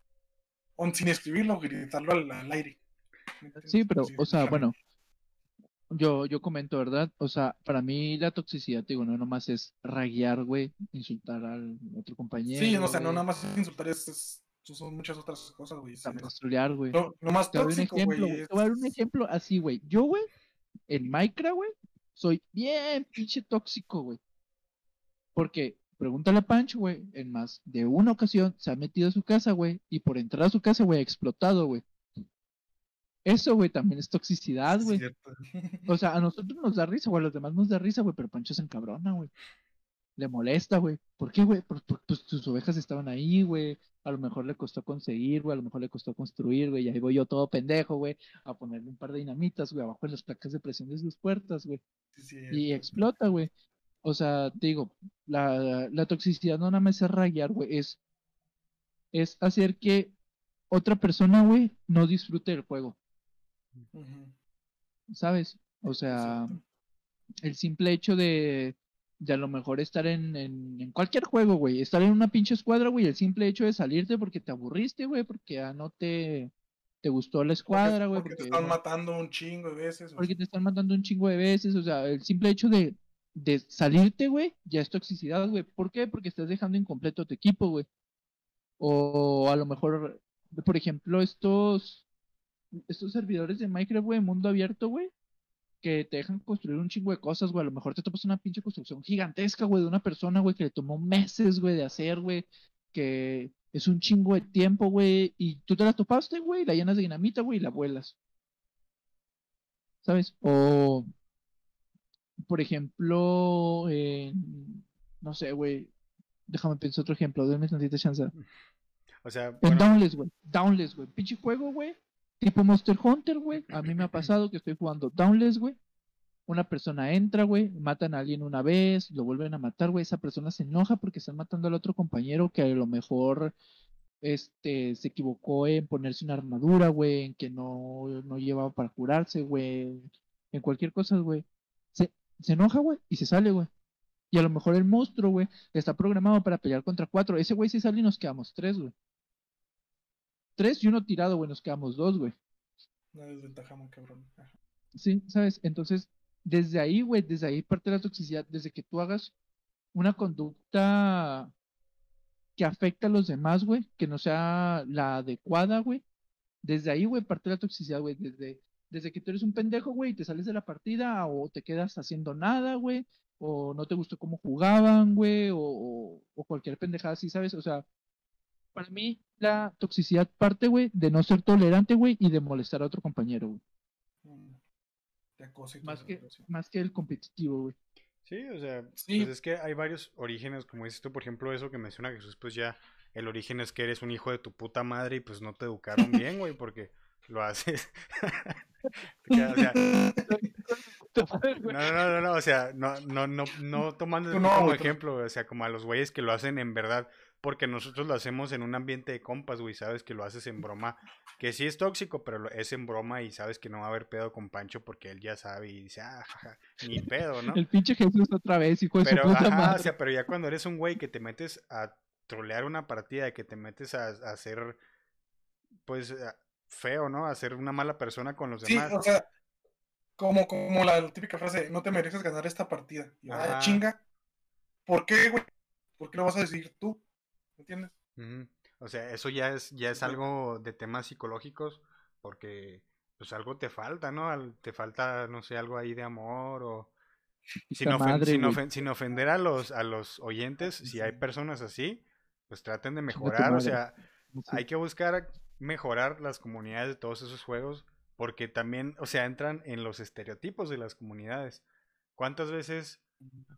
o sin escribirlo, gritarlo al, al aire. Sí, pero, o sea, bueno, yo, yo comento, ¿verdad? O sea, para mí la toxicidad, digo, no nomás es raguear, güey, insultar al otro compañero. Sí, o sea, no nomás es insultar, es, son muchas otras cosas, güey. Construir, güey. No, más tóxico, güey. Te voy a dar un ejemplo así, güey. Yo, güey, en Minecraft, güey, soy bien pinche tóxico, güey. Porque, pregúntale a Pancho, güey, en más de una ocasión se ha metido a su casa, güey, y por entrar a su casa, güey, ha explotado, güey. Eso, güey, también es toxicidad, güey. O sea, a nosotros nos da risa, güey, a los demás nos da risa, güey, pero Pancho se encabrona, güey. Le molesta, güey. ¿Por qué, güey? Pues, pues tus ovejas estaban ahí, güey. A lo mejor le costó conseguir, güey. A lo mejor le costó construir, güey. Y ahí voy yo todo pendejo, güey. A ponerle un par de dinamitas, güey, abajo en las placas de presión de sus puertas, güey. y explota, güey. O sea, te digo, la, la toxicidad no nada más es rayar, güey. Es, es hacer que otra persona, güey, no disfrute del juego. ¿Sabes? O sea, el simple hecho de, de a lo mejor estar en, en, cualquier juego, güey, estar en una pinche escuadra, güey, el simple hecho de salirte porque te aburriste, güey, porque ya no te, te gustó la escuadra, güey. Porque, te están matando un chingo de veces. Porque te están matando un chingo de veces, o sea, el simple hecho de, de salirte, güey, ya es toxicidad, güey. ¿Por qué? Porque estás dejando incompleto tu equipo, güey. O a lo mejor, por ejemplo, estos estos servidores de Minecraft, güey, mundo abierto, güey, que te dejan construir un chingo de cosas, güey. A lo mejor te topas una pinche construcción gigantesca, güey, de una persona, güey, que le tomó meses, güey, de hacer, güey, que es un chingo de tiempo, güey, y tú te la topaste, güey, la llenas de dinamita, güey, y la vuelas. ¿Sabes? O, por ejemplo, no sé, güey, déjame pensar otro ejemplo, denme tantita chance. O sea, En bueno, Downless, güey. Downless, güey. Pinche juego, güey. Tipo Monster Hunter, güey. A mí me ha pasado que estoy jugando Downless, güey. Una persona entra, güey. Matan a alguien una vez. Lo vuelven a matar, güey. Esa persona se enoja porque están matando al otro compañero que a lo mejor este, se equivocó en ponerse una armadura, güey. En que no, no llevaba para curarse, güey. En cualquier cosa, güey. Se, se enoja, güey. Y se sale, güey. Y a lo mejor el monstruo, güey, está programado para pelear contra cuatro. Ese güey se sale y nos quedamos tres, güey. Tres y uno tirado, güey, nos quedamos dos, güey. Una desventaja muy cabrón. Ajá. Sí, ¿sabes? Entonces, desde ahí, güey, desde ahí parte la toxicidad, desde que tú hagas una conducta que afecta a los demás, güey, que no sea la adecuada, güey. Desde ahí, güey, parte la toxicidad, güey, desde, desde que tú eres un pendejo, güey, y te sales de la partida o te quedas haciendo nada, güey, o no te gustó cómo jugaban, güey, o, o, o cualquier pendejada así, ¿sabes? O sea, para mí la toxicidad parte, güey, de no ser tolerante, güey, y de molestar a otro compañero, güey. Más que, más el competitivo, güey. Sí, o sea, Sí. pues es que hay varios orígenes, como dices tú, por ejemplo, eso que menciona Jesús, pues ya el origen es que eres un hijo de tu puta madre y pues no te educaron bien, güey, porque lo haces. O sea, no, no, no, no, no, o sea, no, no, no, no tomando como ejemplo, o sea, como a los güeyes que lo hacen en verdad, porque nosotros lo hacemos en un ambiente de compas, güey, sabes que lo haces en broma, que sí es tóxico, pero lo- es en broma y sabes que no va a haber pedo con Pancho porque él ya sabe y dice, ah, jaja, ni pedo, ¿no? El pinche Jesús otra vez, hijo de Pero, su puta ajá, madre. o sea, pero ya cuando eres un güey que te metes a trolear una partida, que te metes a, a hacer, pues, feo, ¿no? A ser una mala persona con los Sí, demás. o sea, como, como la típica frase, no te mereces ganar esta partida. Y, ah, chinga. ¿Por qué, güey? ¿Por qué lo vas a decir tú? ¿Entiendes? O sea, eso ya es, ya es algo de temas psicológicos, porque, pues, algo te falta, ¿no? Al- Te falta, no sé, algo ahí de amor o... Sin, Puta ofen- madre, sin, güey. ofen- sin ofender a los, a los oyentes, si hay personas así, pues traten de mejorar, o sea, Sí. hay que buscar mejorar las comunidades de todos esos juegos porque también, o sea, entran en los estereotipos de las comunidades. ¿Cuántas veces,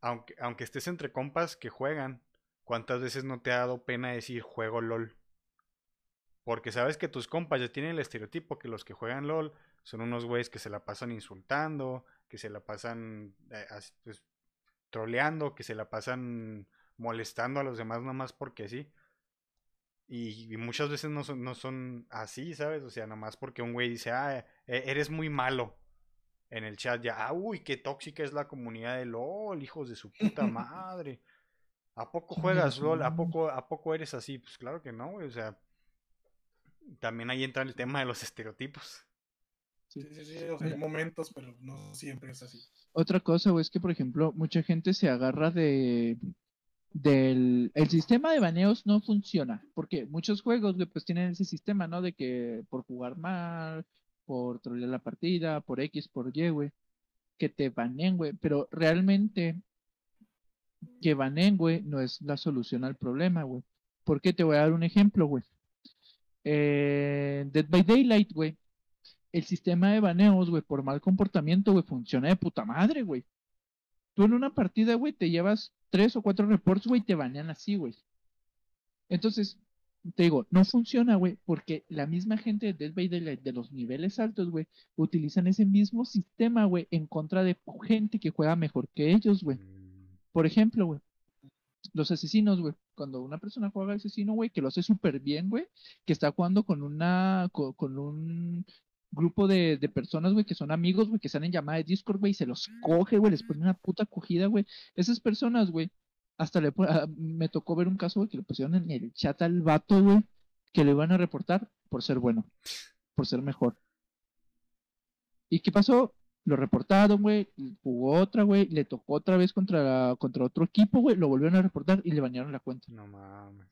aunque, aunque estés entre compas que juegan, cuántas veces no te ha dado pena decir juego LOL? Porque sabes que tus compas ya tienen el estereotipo que los que juegan LOL son unos güeyes que se la pasan insultando, que se la pasan eh, pues, troleando, que se la pasan molestando a los demás nomás porque sí. Y, y muchas veces no son, no son así, ¿sabes? O sea, nomás porque un güey dice, ah, e- eres muy malo. En el chat ya, ah, uy, qué tóxica es la comunidad de LOL, hijos de su puta madre. ¿A poco juegas LOL? ¿A poco, ¿A poco eres así? Pues claro que no, güey. O sea, también ahí entra el tema de los estereotipos. Sí, sí, sí. O sea, hay momentos, pero no siempre es así. Otra cosa, güey, es que, por ejemplo, mucha gente se agarra de del el sistema de baneos no funciona, porque muchos juegos, güey, pues tienen ese sistema, ¿no? De que por jugar mal, por trolear la partida, por X, por Y, güey, que te baneen, güey, pero realmente que baneen, güey, no es la solución al problema, güey. ¿Por qué? Te voy a dar un ejemplo, güey. Eh, Dead by Daylight, güey. El sistema de baneos, güey, por mal comportamiento, güey, funciona de puta madre, güey. Tú en una partida, güey, te llevas tres o cuatro reports, güey, te banean así, güey. Entonces, te digo, no funciona, güey, porque la misma gente de Dead by Daylight de los niveles altos, güey, utilizan ese mismo sistema, güey, en contra de gente que juega mejor que ellos, güey. Por ejemplo, güey, los asesinos, güey. Cuando una persona juega asesino, güey, que lo hace súper bien, güey, que está jugando con una, co- con, un grupo de, personas, güey, que son amigos, güey, que están en llamada de Discord, güey, y se los coge, güey, les pone una puta acogida, güey. Esas personas, güey, hasta le ah, me tocó ver un caso, güey, que le pusieron en el chat al vato, güey, que le iban a reportar por ser bueno, por ser mejor. ¿Y qué pasó? Lo reportaron, güey, jugó otra, güey, le tocó otra vez contra, contra otro equipo, güey, lo volvieron a reportar y le banearon la cuenta. no mames.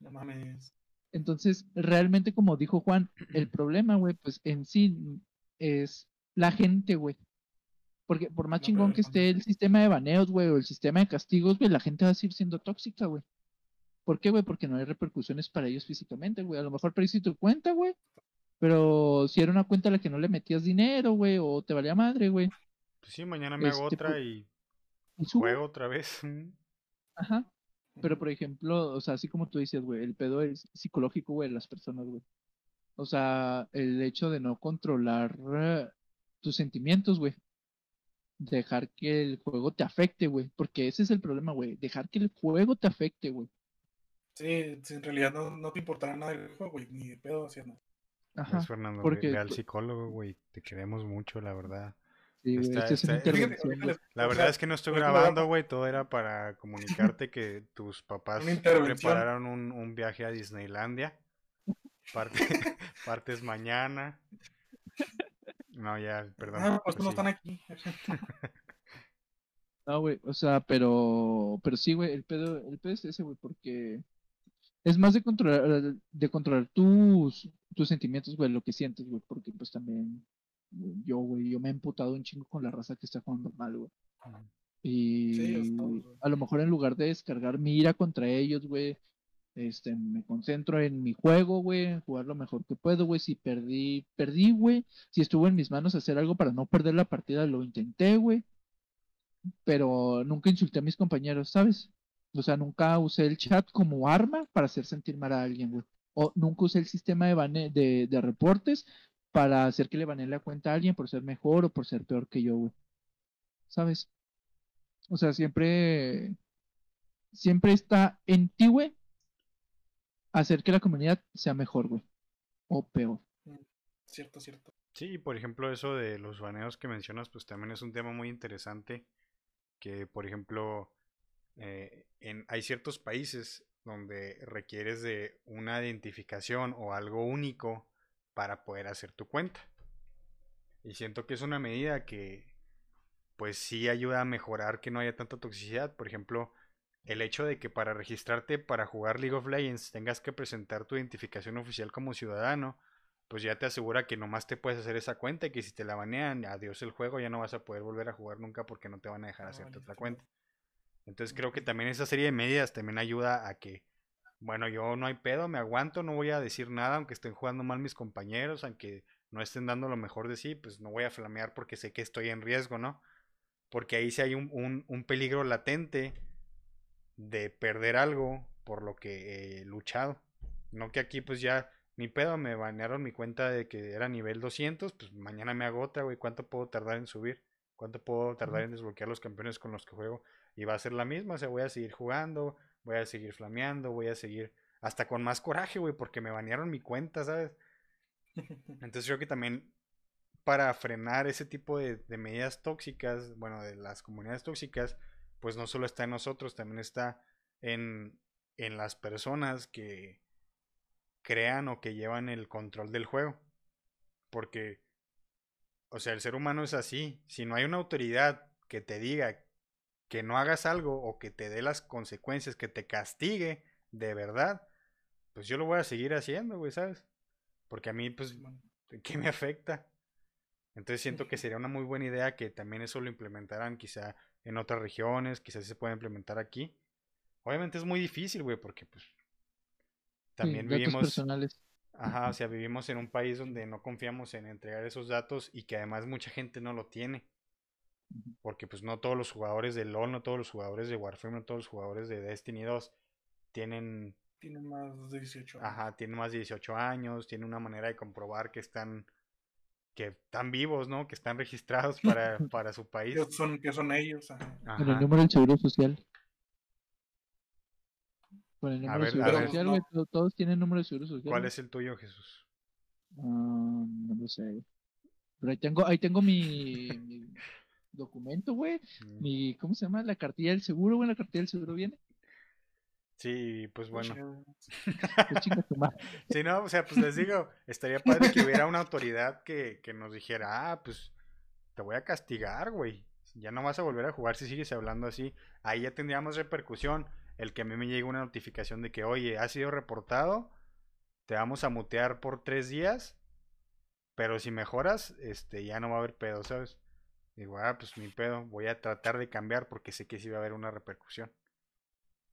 No mames. Entonces, realmente, como dijo Juan, el problema, güey, pues en sí es la gente, güey. Porque por más No, chingón pero que esté el sistema de baneos, güey, o el sistema de castigos, güey, la gente va a seguir siendo tóxica, güey. ¿Por qué, güey? Porque no hay repercusiones para ellos físicamente, güey. A lo mejor perdiste tu cuenta, güey. Pero si era una cuenta a la que no le metías dinero, güey, o te valía madre, güey. Pues sí, mañana me hago Este, otra y juego otra vez. Ajá. Pero, por ejemplo, o sea, así como tú dices, güey, el pedo es psicológico, güey, de las personas, güey. O sea, el hecho de no controlar eh, tus sentimientos, güey. Dejar que el juego te afecte, güey. Porque ese es el problema, güey. Dejar que el juego te afecte, güey. Sí, sí, en realidad no, no te importará nada del juego, güey, ni de pedo hacia nada. Ajá. Es Fernando, porque, ve, ve al pues- psicólogo, güey. Te queremos mucho, la verdad. Sí, güey, esta es La o verdad sea, es que no estoy grabando, güey. Todo era para comunicarte que tus papás prepararon un, un viaje a Disneylandia. Parte, partes mañana. No, ya, perdón. Ah, pues pues no sí. están aquí. No, güey, o sea, pero, pero sí, güey, el pedo, el pedo es ese, güey, porque es más de controlar, de controlar tus, tus sentimientos, güey, lo que sientes, güey, porque pues también yo, güey, yo me he emputado un chingo con la raza que está jugando mal, güey. Y Sí, a lo mejor en lugar de descargar mi ira contra ellos, güey, este, me concentro en mi juego, güey, jugar lo mejor que puedo, güey. Si perdí, perdí, güey. Si estuvo en mis manos hacer algo para no perder la partida, lo intenté, güey. Pero nunca insulté a mis compañeros, ¿sabes? O sea, nunca usé el chat como arma para hacer sentir mal a alguien, güey. O nunca usé el sistema de, bane- de, de reportes para hacer que le baneen la cuenta a alguien por ser mejor o por ser peor que yo, güey. ¿Sabes? O sea, siempre, siempre está en ti, güey, hacer que la comunidad sea mejor, güey. O peor. Cierto, cierto. Sí, por ejemplo, eso de los baneos que mencionas, pues también es un tema muy interesante. Que, por ejemplo, eh, en, hay ciertos países donde requieres de una identificación o algo único para poder hacer tu cuenta. Y siento que es una medida que, pues sí ayuda a mejorar que no haya tanta toxicidad. Por ejemplo, el hecho de que para registrarte para jugar League of Legends tengas que presentar tu identificación oficial como ciudadano, pues ya te asegura que nomás te puedes hacer esa cuenta y que si te la banean, adiós el juego, ya no vas a poder volver a jugar nunca porque no te van a dejar Ah, hacerte otra cuenta. Entonces creo que también esa serie de medidas también ayuda a que, bueno, yo no hay pedo, me aguanto, no voy a decir nada, aunque estén jugando mal mis compañeros, aunque no estén dando lo mejor de sí, pues no voy a flamear porque sé que estoy en riesgo, ¿no? Porque ahí sí hay un, un- un peligro latente de perder algo por lo que he luchado. No que aquí pues ya mi pedo me banearon mi cuenta de que era nivel 200, pues mañana me hago otra, güey, ¿cuánto puedo tardar en subir? ¿Cuánto puedo tardar en desbloquear los campeones con los que juego? Y va a ser la misma, o sea, voy a seguir jugando, voy a seguir flameando, voy a seguir hasta con más coraje, güey, porque me banearon mi cuenta, ¿sabes? Entonces creo que también para frenar ese tipo de, de medidas tóxicas, bueno, de las comunidades tóxicas, pues no solo está en nosotros, también está en, en las personas que crean o que llevan el control del juego. Porque, o sea, el ser humano es así. Si no hay una autoridad que te diga que no hagas algo o que te dé las consecuencias, que te castigue de verdad, pues yo lo voy a seguir haciendo, güey, ¿sabes? Porque a mí, pues, ¿qué me afecta? Entonces siento que sería una muy buena idea que también eso lo implementaran quizá en otras regiones, quizás se pueda implementar aquí. Obviamente es muy difícil, güey, porque pues también datos vivimos, personales. ajá, o sea, vivimos en un país donde no confiamos en entregar esos datos y que además mucha gente no lo tiene. Porque pues no todos los jugadores de LoL, no todos los jugadores de Warframe, no todos los jugadores de Destiny 2 tienen tiene más de 18 años. Ajá, tienen más de 18 años, tienen una manera de comprobar que están que están vivos, ¿no? Que están registrados para, para su país. Que son, que son ellos. ajá. Con el número del seguro social. Con el A número ver, del a seguro ver. social, güey. Todos tienen número de seguro social. ¿Cuál es el tuyo, Jesús? Ah, no lo sé. Pero ahí tengo, ahí tengo mi, mi documento, güey. Mm, Mi, ¿cómo se llama? La cartilla del seguro, güey. La cartilla del seguro viene. Sí, pues bueno. Pues tu madre. Sí, no, o sea, pues les digo, estaría padre que hubiera una autoridad que, que nos dijera, ah, pues te voy a castigar, güey. Ya no vas a volver a jugar si sigues hablando así. Ahí ya tendríamos repercusión. El que a mí me llegue una notificación de que, oye, ha sido reportado te vamos a mutear por tres días, pero si mejoras, este, ya no va a haber pedo, ¿sabes? Digo, ah, pues mi pedo, voy a tratar de cambiar porque sé que sí va a haber una repercusión.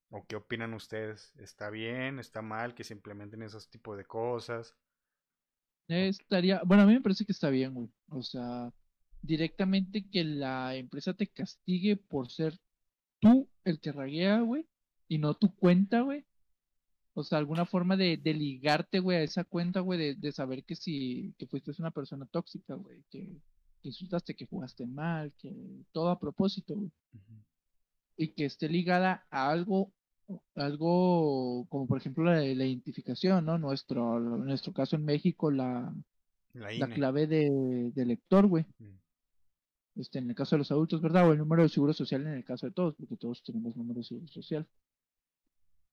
¿O qué opinan ustedes? ¿Está bien? ¿Está mal que se implementen esos tipos de cosas? Estaría, bueno, a mí me parece que está bien, güey. O sea, directamente que la empresa te castigue por ser tú el que raguea, güey, y no tu cuenta, güey. O sea, alguna forma de, de ligarte, güey, a esa cuenta, güey, de, de, saber que si que fuiste una persona tóxica, güey, que, que, insultaste, que jugaste mal, que todo a propósito, güey. Y que esté ligada a algo, algo como por ejemplo la, la identificación, ¿no? Nuestro, en nuestro caso en México, la, La, E. la clave de, de lector, güey. Este, en el caso de los adultos, ¿verdad? O el número de seguro social en el caso de todos, porque todos tenemos número de seguro social.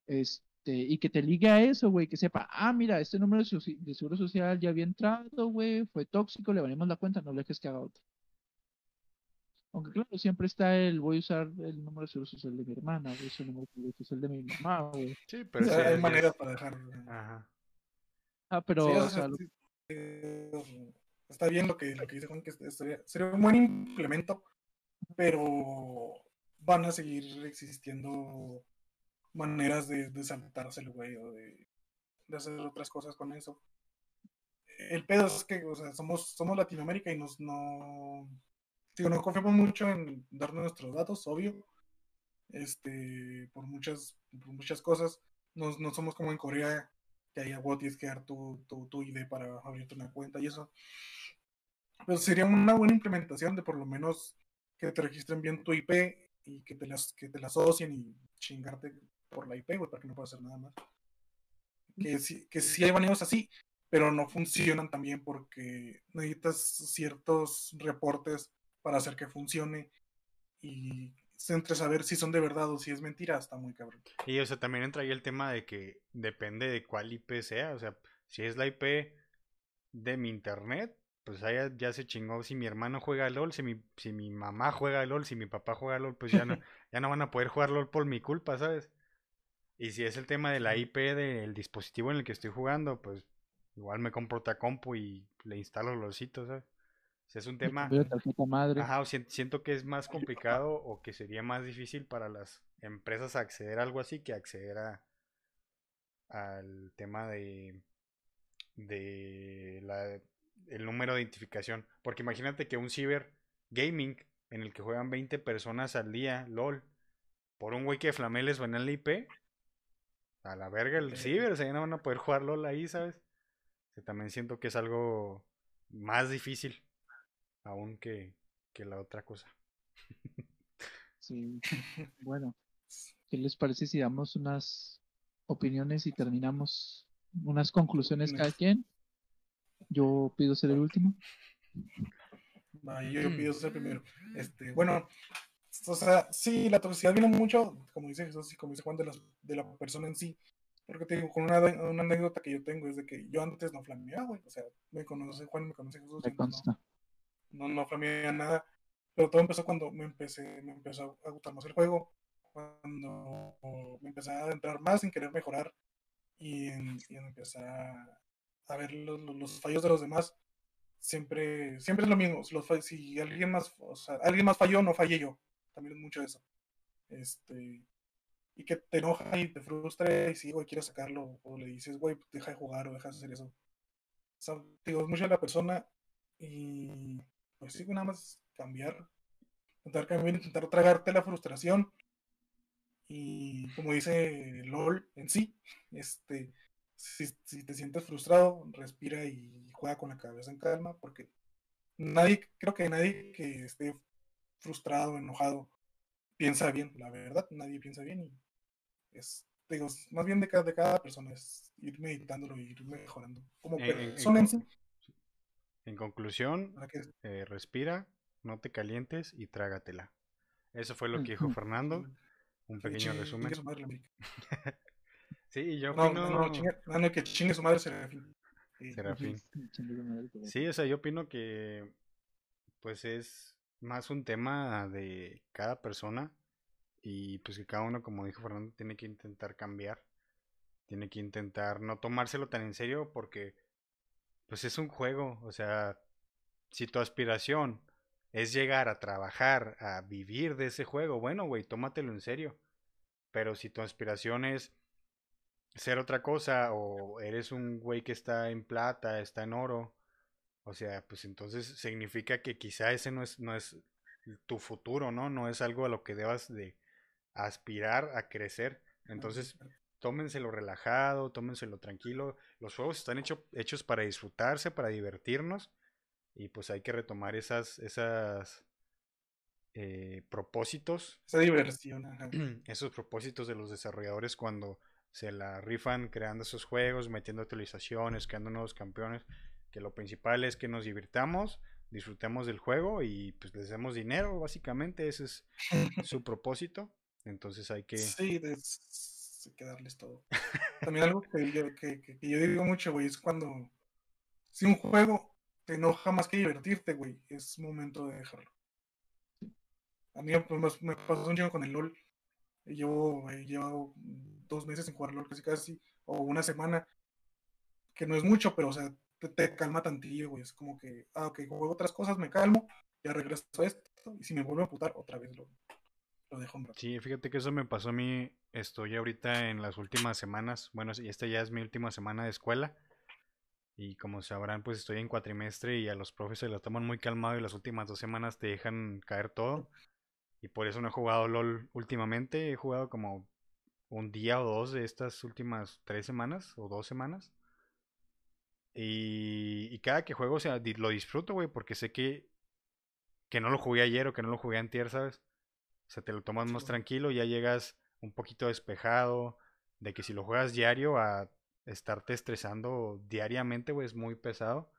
Este, y que te ligue a eso, güey, que sepa, ah, mira, este número de, seguro social ya había entrado, güey, fue tóxico, le valemos la cuenta, no le dejes que haga otro. Aunque claro, siempre está el, voy a usar el número de seguro social de mi hermana, voy a usar el número de seguro social de mi mamá, güey. Sí, O pero sea, sí, hay maneras es- para dejar. Ajá. Ah, pero, Sí, o o sea, sea, lo- sí, está bien lo que, lo que dice Juan, que estaría- sería un buen implemento, pero van a seguir existiendo maneras de, de saltárselo, güey, o de, de hacer otras cosas con eso. El pedo es que, o sea, somos, somos Latinoamérica y nos no, digo, no confiamos mucho en darnos nuestros datos, obvio, este, por muchas, por muchas cosas. No, no somos como en Corea, que ahí a vos tienes que dar tu, tu, tu ID para abrirte una cuenta y eso. Pero sería una buena implementación de por lo menos que te registren bien tu IP y que te las, que te la asocien y chingarte por la IP, güey, para que no puedas hacer nada más. Que sí, que sí hay baneos así, pero no funcionan también porque necesitas ciertos reportes para hacer que funcione y entre saber si son de verdad o si es mentira, está muy cabrón. Y o sea, también entra ahí el tema de que depende de cuál IP sea. O sea, si es la IP de mi internet, pues ya, ya se chingó. Si mi hermano juega LOL, si mi, si mi mamá juega LOL, si mi papá juega LOL, pues ya no, ya no van a poder jugar LOL por mi culpa, ¿sabes? Y si es el tema de la IP del dispositivo en el que estoy jugando, pues igual me compro otra compu y le instalo LOLcito, ¿sabes? O sea, es un me tema... madre. Ajá, siento que es más complicado o que sería más difícil para las empresas acceder a algo así que acceder a, al tema de, de la, el número de identificación. Porque imagínate que un ciber gaming en el que juegan 20 personas al día, LOL, por un güey que flameles en el IP, a la verga el Ok. ciber, o sea, ya no van a poder jugar LOL ahí, ¿sabes? O sea, también siento que es algo más difícil aún que, que la otra cosa. Sí. Bueno, ¿qué les parece si damos unas opiniones y terminamos unas conclusiones cada quien? Yo pido ser el último. Yo, yo pido ser primero. Este, bueno, o sea, sí, la toxicidad viene mucho, como dice Jesús y como dice Juan, de, las, de la persona en sí. Porque te digo, con una, una anécdota que yo tengo es de que yo antes no flameaba, güey. O sea, me conoce Juan, me conoce Jesús. Me y no- no, no flameaba nada. Pero todo empezó cuando me empecé, me empezó a gustar más el juego. Cuando me empecé a entrar más en querer mejorar y en, y en empezar a, a ver los, los- los fallos de los demás. Siempre, siempre es lo mismo. los si alguien más, o sea, alguien más falló, no fallé yo. También es mucho eso. Este, y que te enoja y te frustra y si, güey, quieres sacarlo, o le dices, güey, deja de jugar o deja de hacer eso. O sea, digo, es mucho de la persona y pues sí, nada más cambiar, intentar cambiar, intentar tragarte la frustración y como dice LOL en sí, este, si, si te sientes frustrado, respira y juega con la cabeza en calma porque nadie, creo que nadie que esté frustrado, enojado, piensa bien, la verdad, nadie piensa bien y es, digo, más bien de cada, de cada persona, es ir meditándolo y ir mejorando como En- en- en sí. En conclusión, eh, respira, no te calientes y trágatela. Eso fue lo que dijo. Fernando. Un pequeño Chingue- resumen. chingue su madre. Sí, yo No, opino. no, no, chingue, no, que chingue su madre Serafín. Sí. Serafín. Sí, o sea, yo opino que pues es más un tema de cada persona y pues que cada uno, como dijo Fernando, tiene que intentar cambiar tiene que intentar no tomárselo tan en serio porque pues es un juego, o sea, si tu aspiración es llegar a trabajar, a vivir de ese juego, bueno, güey, tómatelo en serio. Pero si tu aspiración es ser otra cosa o eres un güey que está en plata, está en oro, o sea, pues entonces significa que quizá ese no es, no es tu futuro, ¿no? No es algo a lo que debas de aspirar a crecer. Entonces, tómenselo relajado, tómenselo tranquilo. Los juegos están hechos para disfrutarse, para divertirnos. Y pues hay que retomar esas, esas eh, propósitos. Esa diversión. Esos propósitos de los desarrolladores cuando se la rifan creando esos juegos, metiendo actualizaciones, creando nuevos campeones. Que lo principal es que nos divirtamos, disfrutemos del juego y pues les demos dinero, básicamente. Ese es su propósito. Entonces hay que. Sí, hay que darles todo. También algo que yo, que, que yo digo mucho, güey, es cuando. Si un juego te enoja más que divertirte, güey, es momento de dejarlo. A mí pues, me pasó un chingo con el LOL. Llevo, he llevado dos meses sin jugar LOL casi casi, o una semana, que no es mucho, pero o sea, te, calma tantillo, güey. Es como que, ah, ok, juego otras cosas, me calmo, ya regreso a esto, y si me vuelvo a putar, otra vez lo, lo dejo un. Sí, fíjate que eso me pasó a mí, estoy ahorita en las últimas semanas, bueno, esta ya es mi última semana de escuela, y como sabrán, pues estoy en cuatrimestre y a los profes se lo toman muy calmado y las últimas dos semanas te dejan caer todo. Y por eso no he jugado LOL últimamente, he jugado como un día o dos de estas últimas tres semanas o dos semanas. Y, cada que juego, o sea, lo disfruto, güey, porque sé que, que no lo jugué ayer o que no lo jugué antier, ¿sabes? O sea, te lo tomas más tranquilo, ya llegas un poquito despejado, de que si lo juegas diario a estarte estresando diariamente, güey, es muy pesado.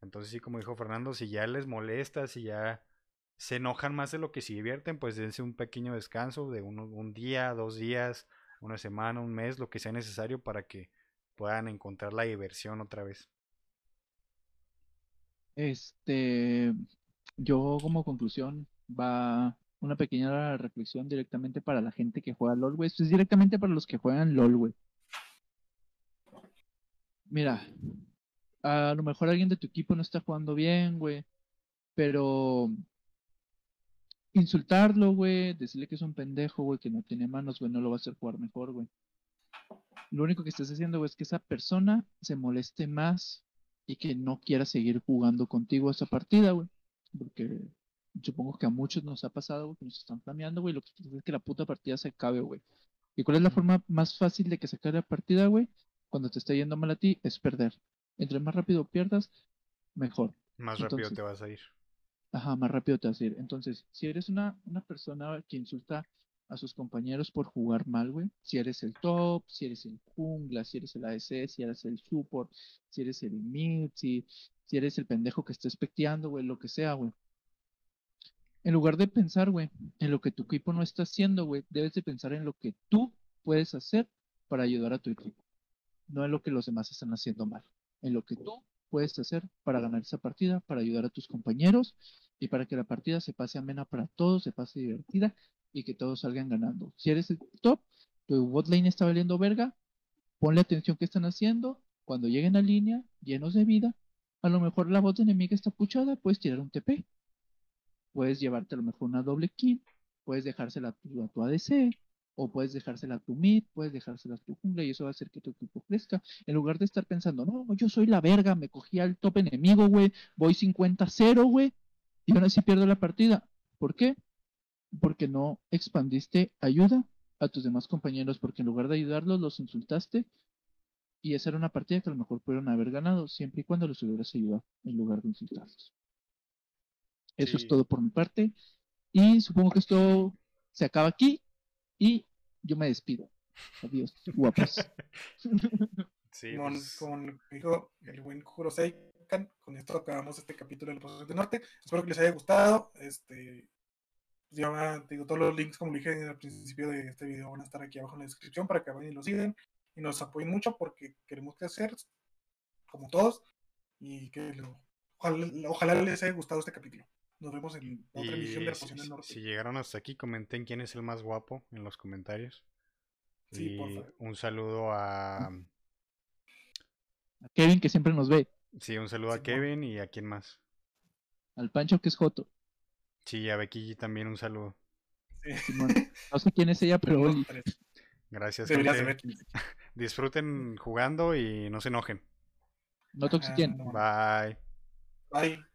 Entonces, sí, como dijo Fernando, si ya les molesta, si ya se enojan más de lo que se divierten, pues dense un pequeño descanso de un, un día, dos días, una semana, un mes, lo que sea necesario para que puedan encontrar la diversión otra vez. Este, yo como conclusión va una pequeña reflexión directamente para la gente que juega LOL, güey. Esto es directamente para los que juegan LOL, güey. Mira, a lo mejor alguien de tu equipo no está jugando bien, güey, pero insultarlo, güey, decirle que es un pendejo, güey, que no tiene manos, güey, no lo va a hacer jugar mejor, güey. Lo único que estás haciendo, es que esa persona se moleste más y que no quiera seguir jugando contigo esa partida, güey. Porque supongo que a muchos nos ha pasado, güey, que nos están flameando, güey, lo que es que la puta partida se acabe, güey. ¿Y cuál es la forma más fácil de que se acabe la partida, güey? cuando te está yendo mal a ti es perder. Entre más rápido pierdas, mejor. Más rápido te vas a ir. Ajá, más rápido te vas a ir. Entonces, si eres una, una persona que insulta a sus compañeros por jugar mal, güey, si eres el top, si eres el jungla, si eres el AS, si eres el support, si eres el mid, si, si eres el pendejo que está especteando, güey, lo que sea, güey. En lugar de pensar, güey, en lo que tu equipo no está haciendo, güey, debes de pensar en lo que tú puedes hacer para ayudar a tu equipo no en lo que los demás están haciendo mal, en lo que tú puedes hacer para ganar esa partida, para ayudar a tus compañeros y para que la partida se pase amena para todos, se pase divertida y que todos salgan ganando. Si eres el top, tu bot lane está valiendo verga, ponle atención que están haciendo, cuando lleguen a línea, llenos de vida, a lo mejor la bot enemiga está puchada, puedes tirar un TP, puedes llevarte a lo mejor una doble kill, puedes dejársela a tu, a tu ADC, o puedes dejársela a tu mid, puedes dejársela a tu jungla y eso va a hacer que tu equipo crezca. En lugar de estar pensando, no, yo soy la verga, me cogí al top enemigo, güey, voy 50-0, güey, y ahora sí pierdo la partida. ¿Por qué? Porque no expandiste ayuda a tus demás compañeros, porque en lugar de ayudarlos, los insultaste. Y esa era una partida que a lo mejor pudieron haber ganado, siempre y cuando los hubieras ayudado, en lugar de insultarlos. Eso es todo por mi parte. Y supongo que esto se acaba aquí. Y yo me despido. Adiós, guapos. Sí, pues... dijo el buen Kuroseikan, con esto acabamos este capítulo del Proceso del Norte. Espero que les haya gustado. Este, pues ya digo, todos los links, como dije al principio de este video, van a estar aquí abajo en la descripción para que vayan y lo sigan y nos apoyen mucho porque queremos crecer, como todos, y que ojalá les haya gustado este capítulo. Nos vemos en otra emisión de la Norte. Si llegaron hasta aquí, comenten quién es el más guapo en los comentarios. Sí, y porfa. un saludo a. A Kevin, que siempre nos ve. Sí, un saludo a. Kevin y a quién más. Al Pancho, que es Joto. Sí, a Becky G también un saludo. Sí. Simón. No sé quién es ella, pero Oli. Gracias. Disfruten jugando y no se enojen. No toxicien. Ah, no. Bye. Bye.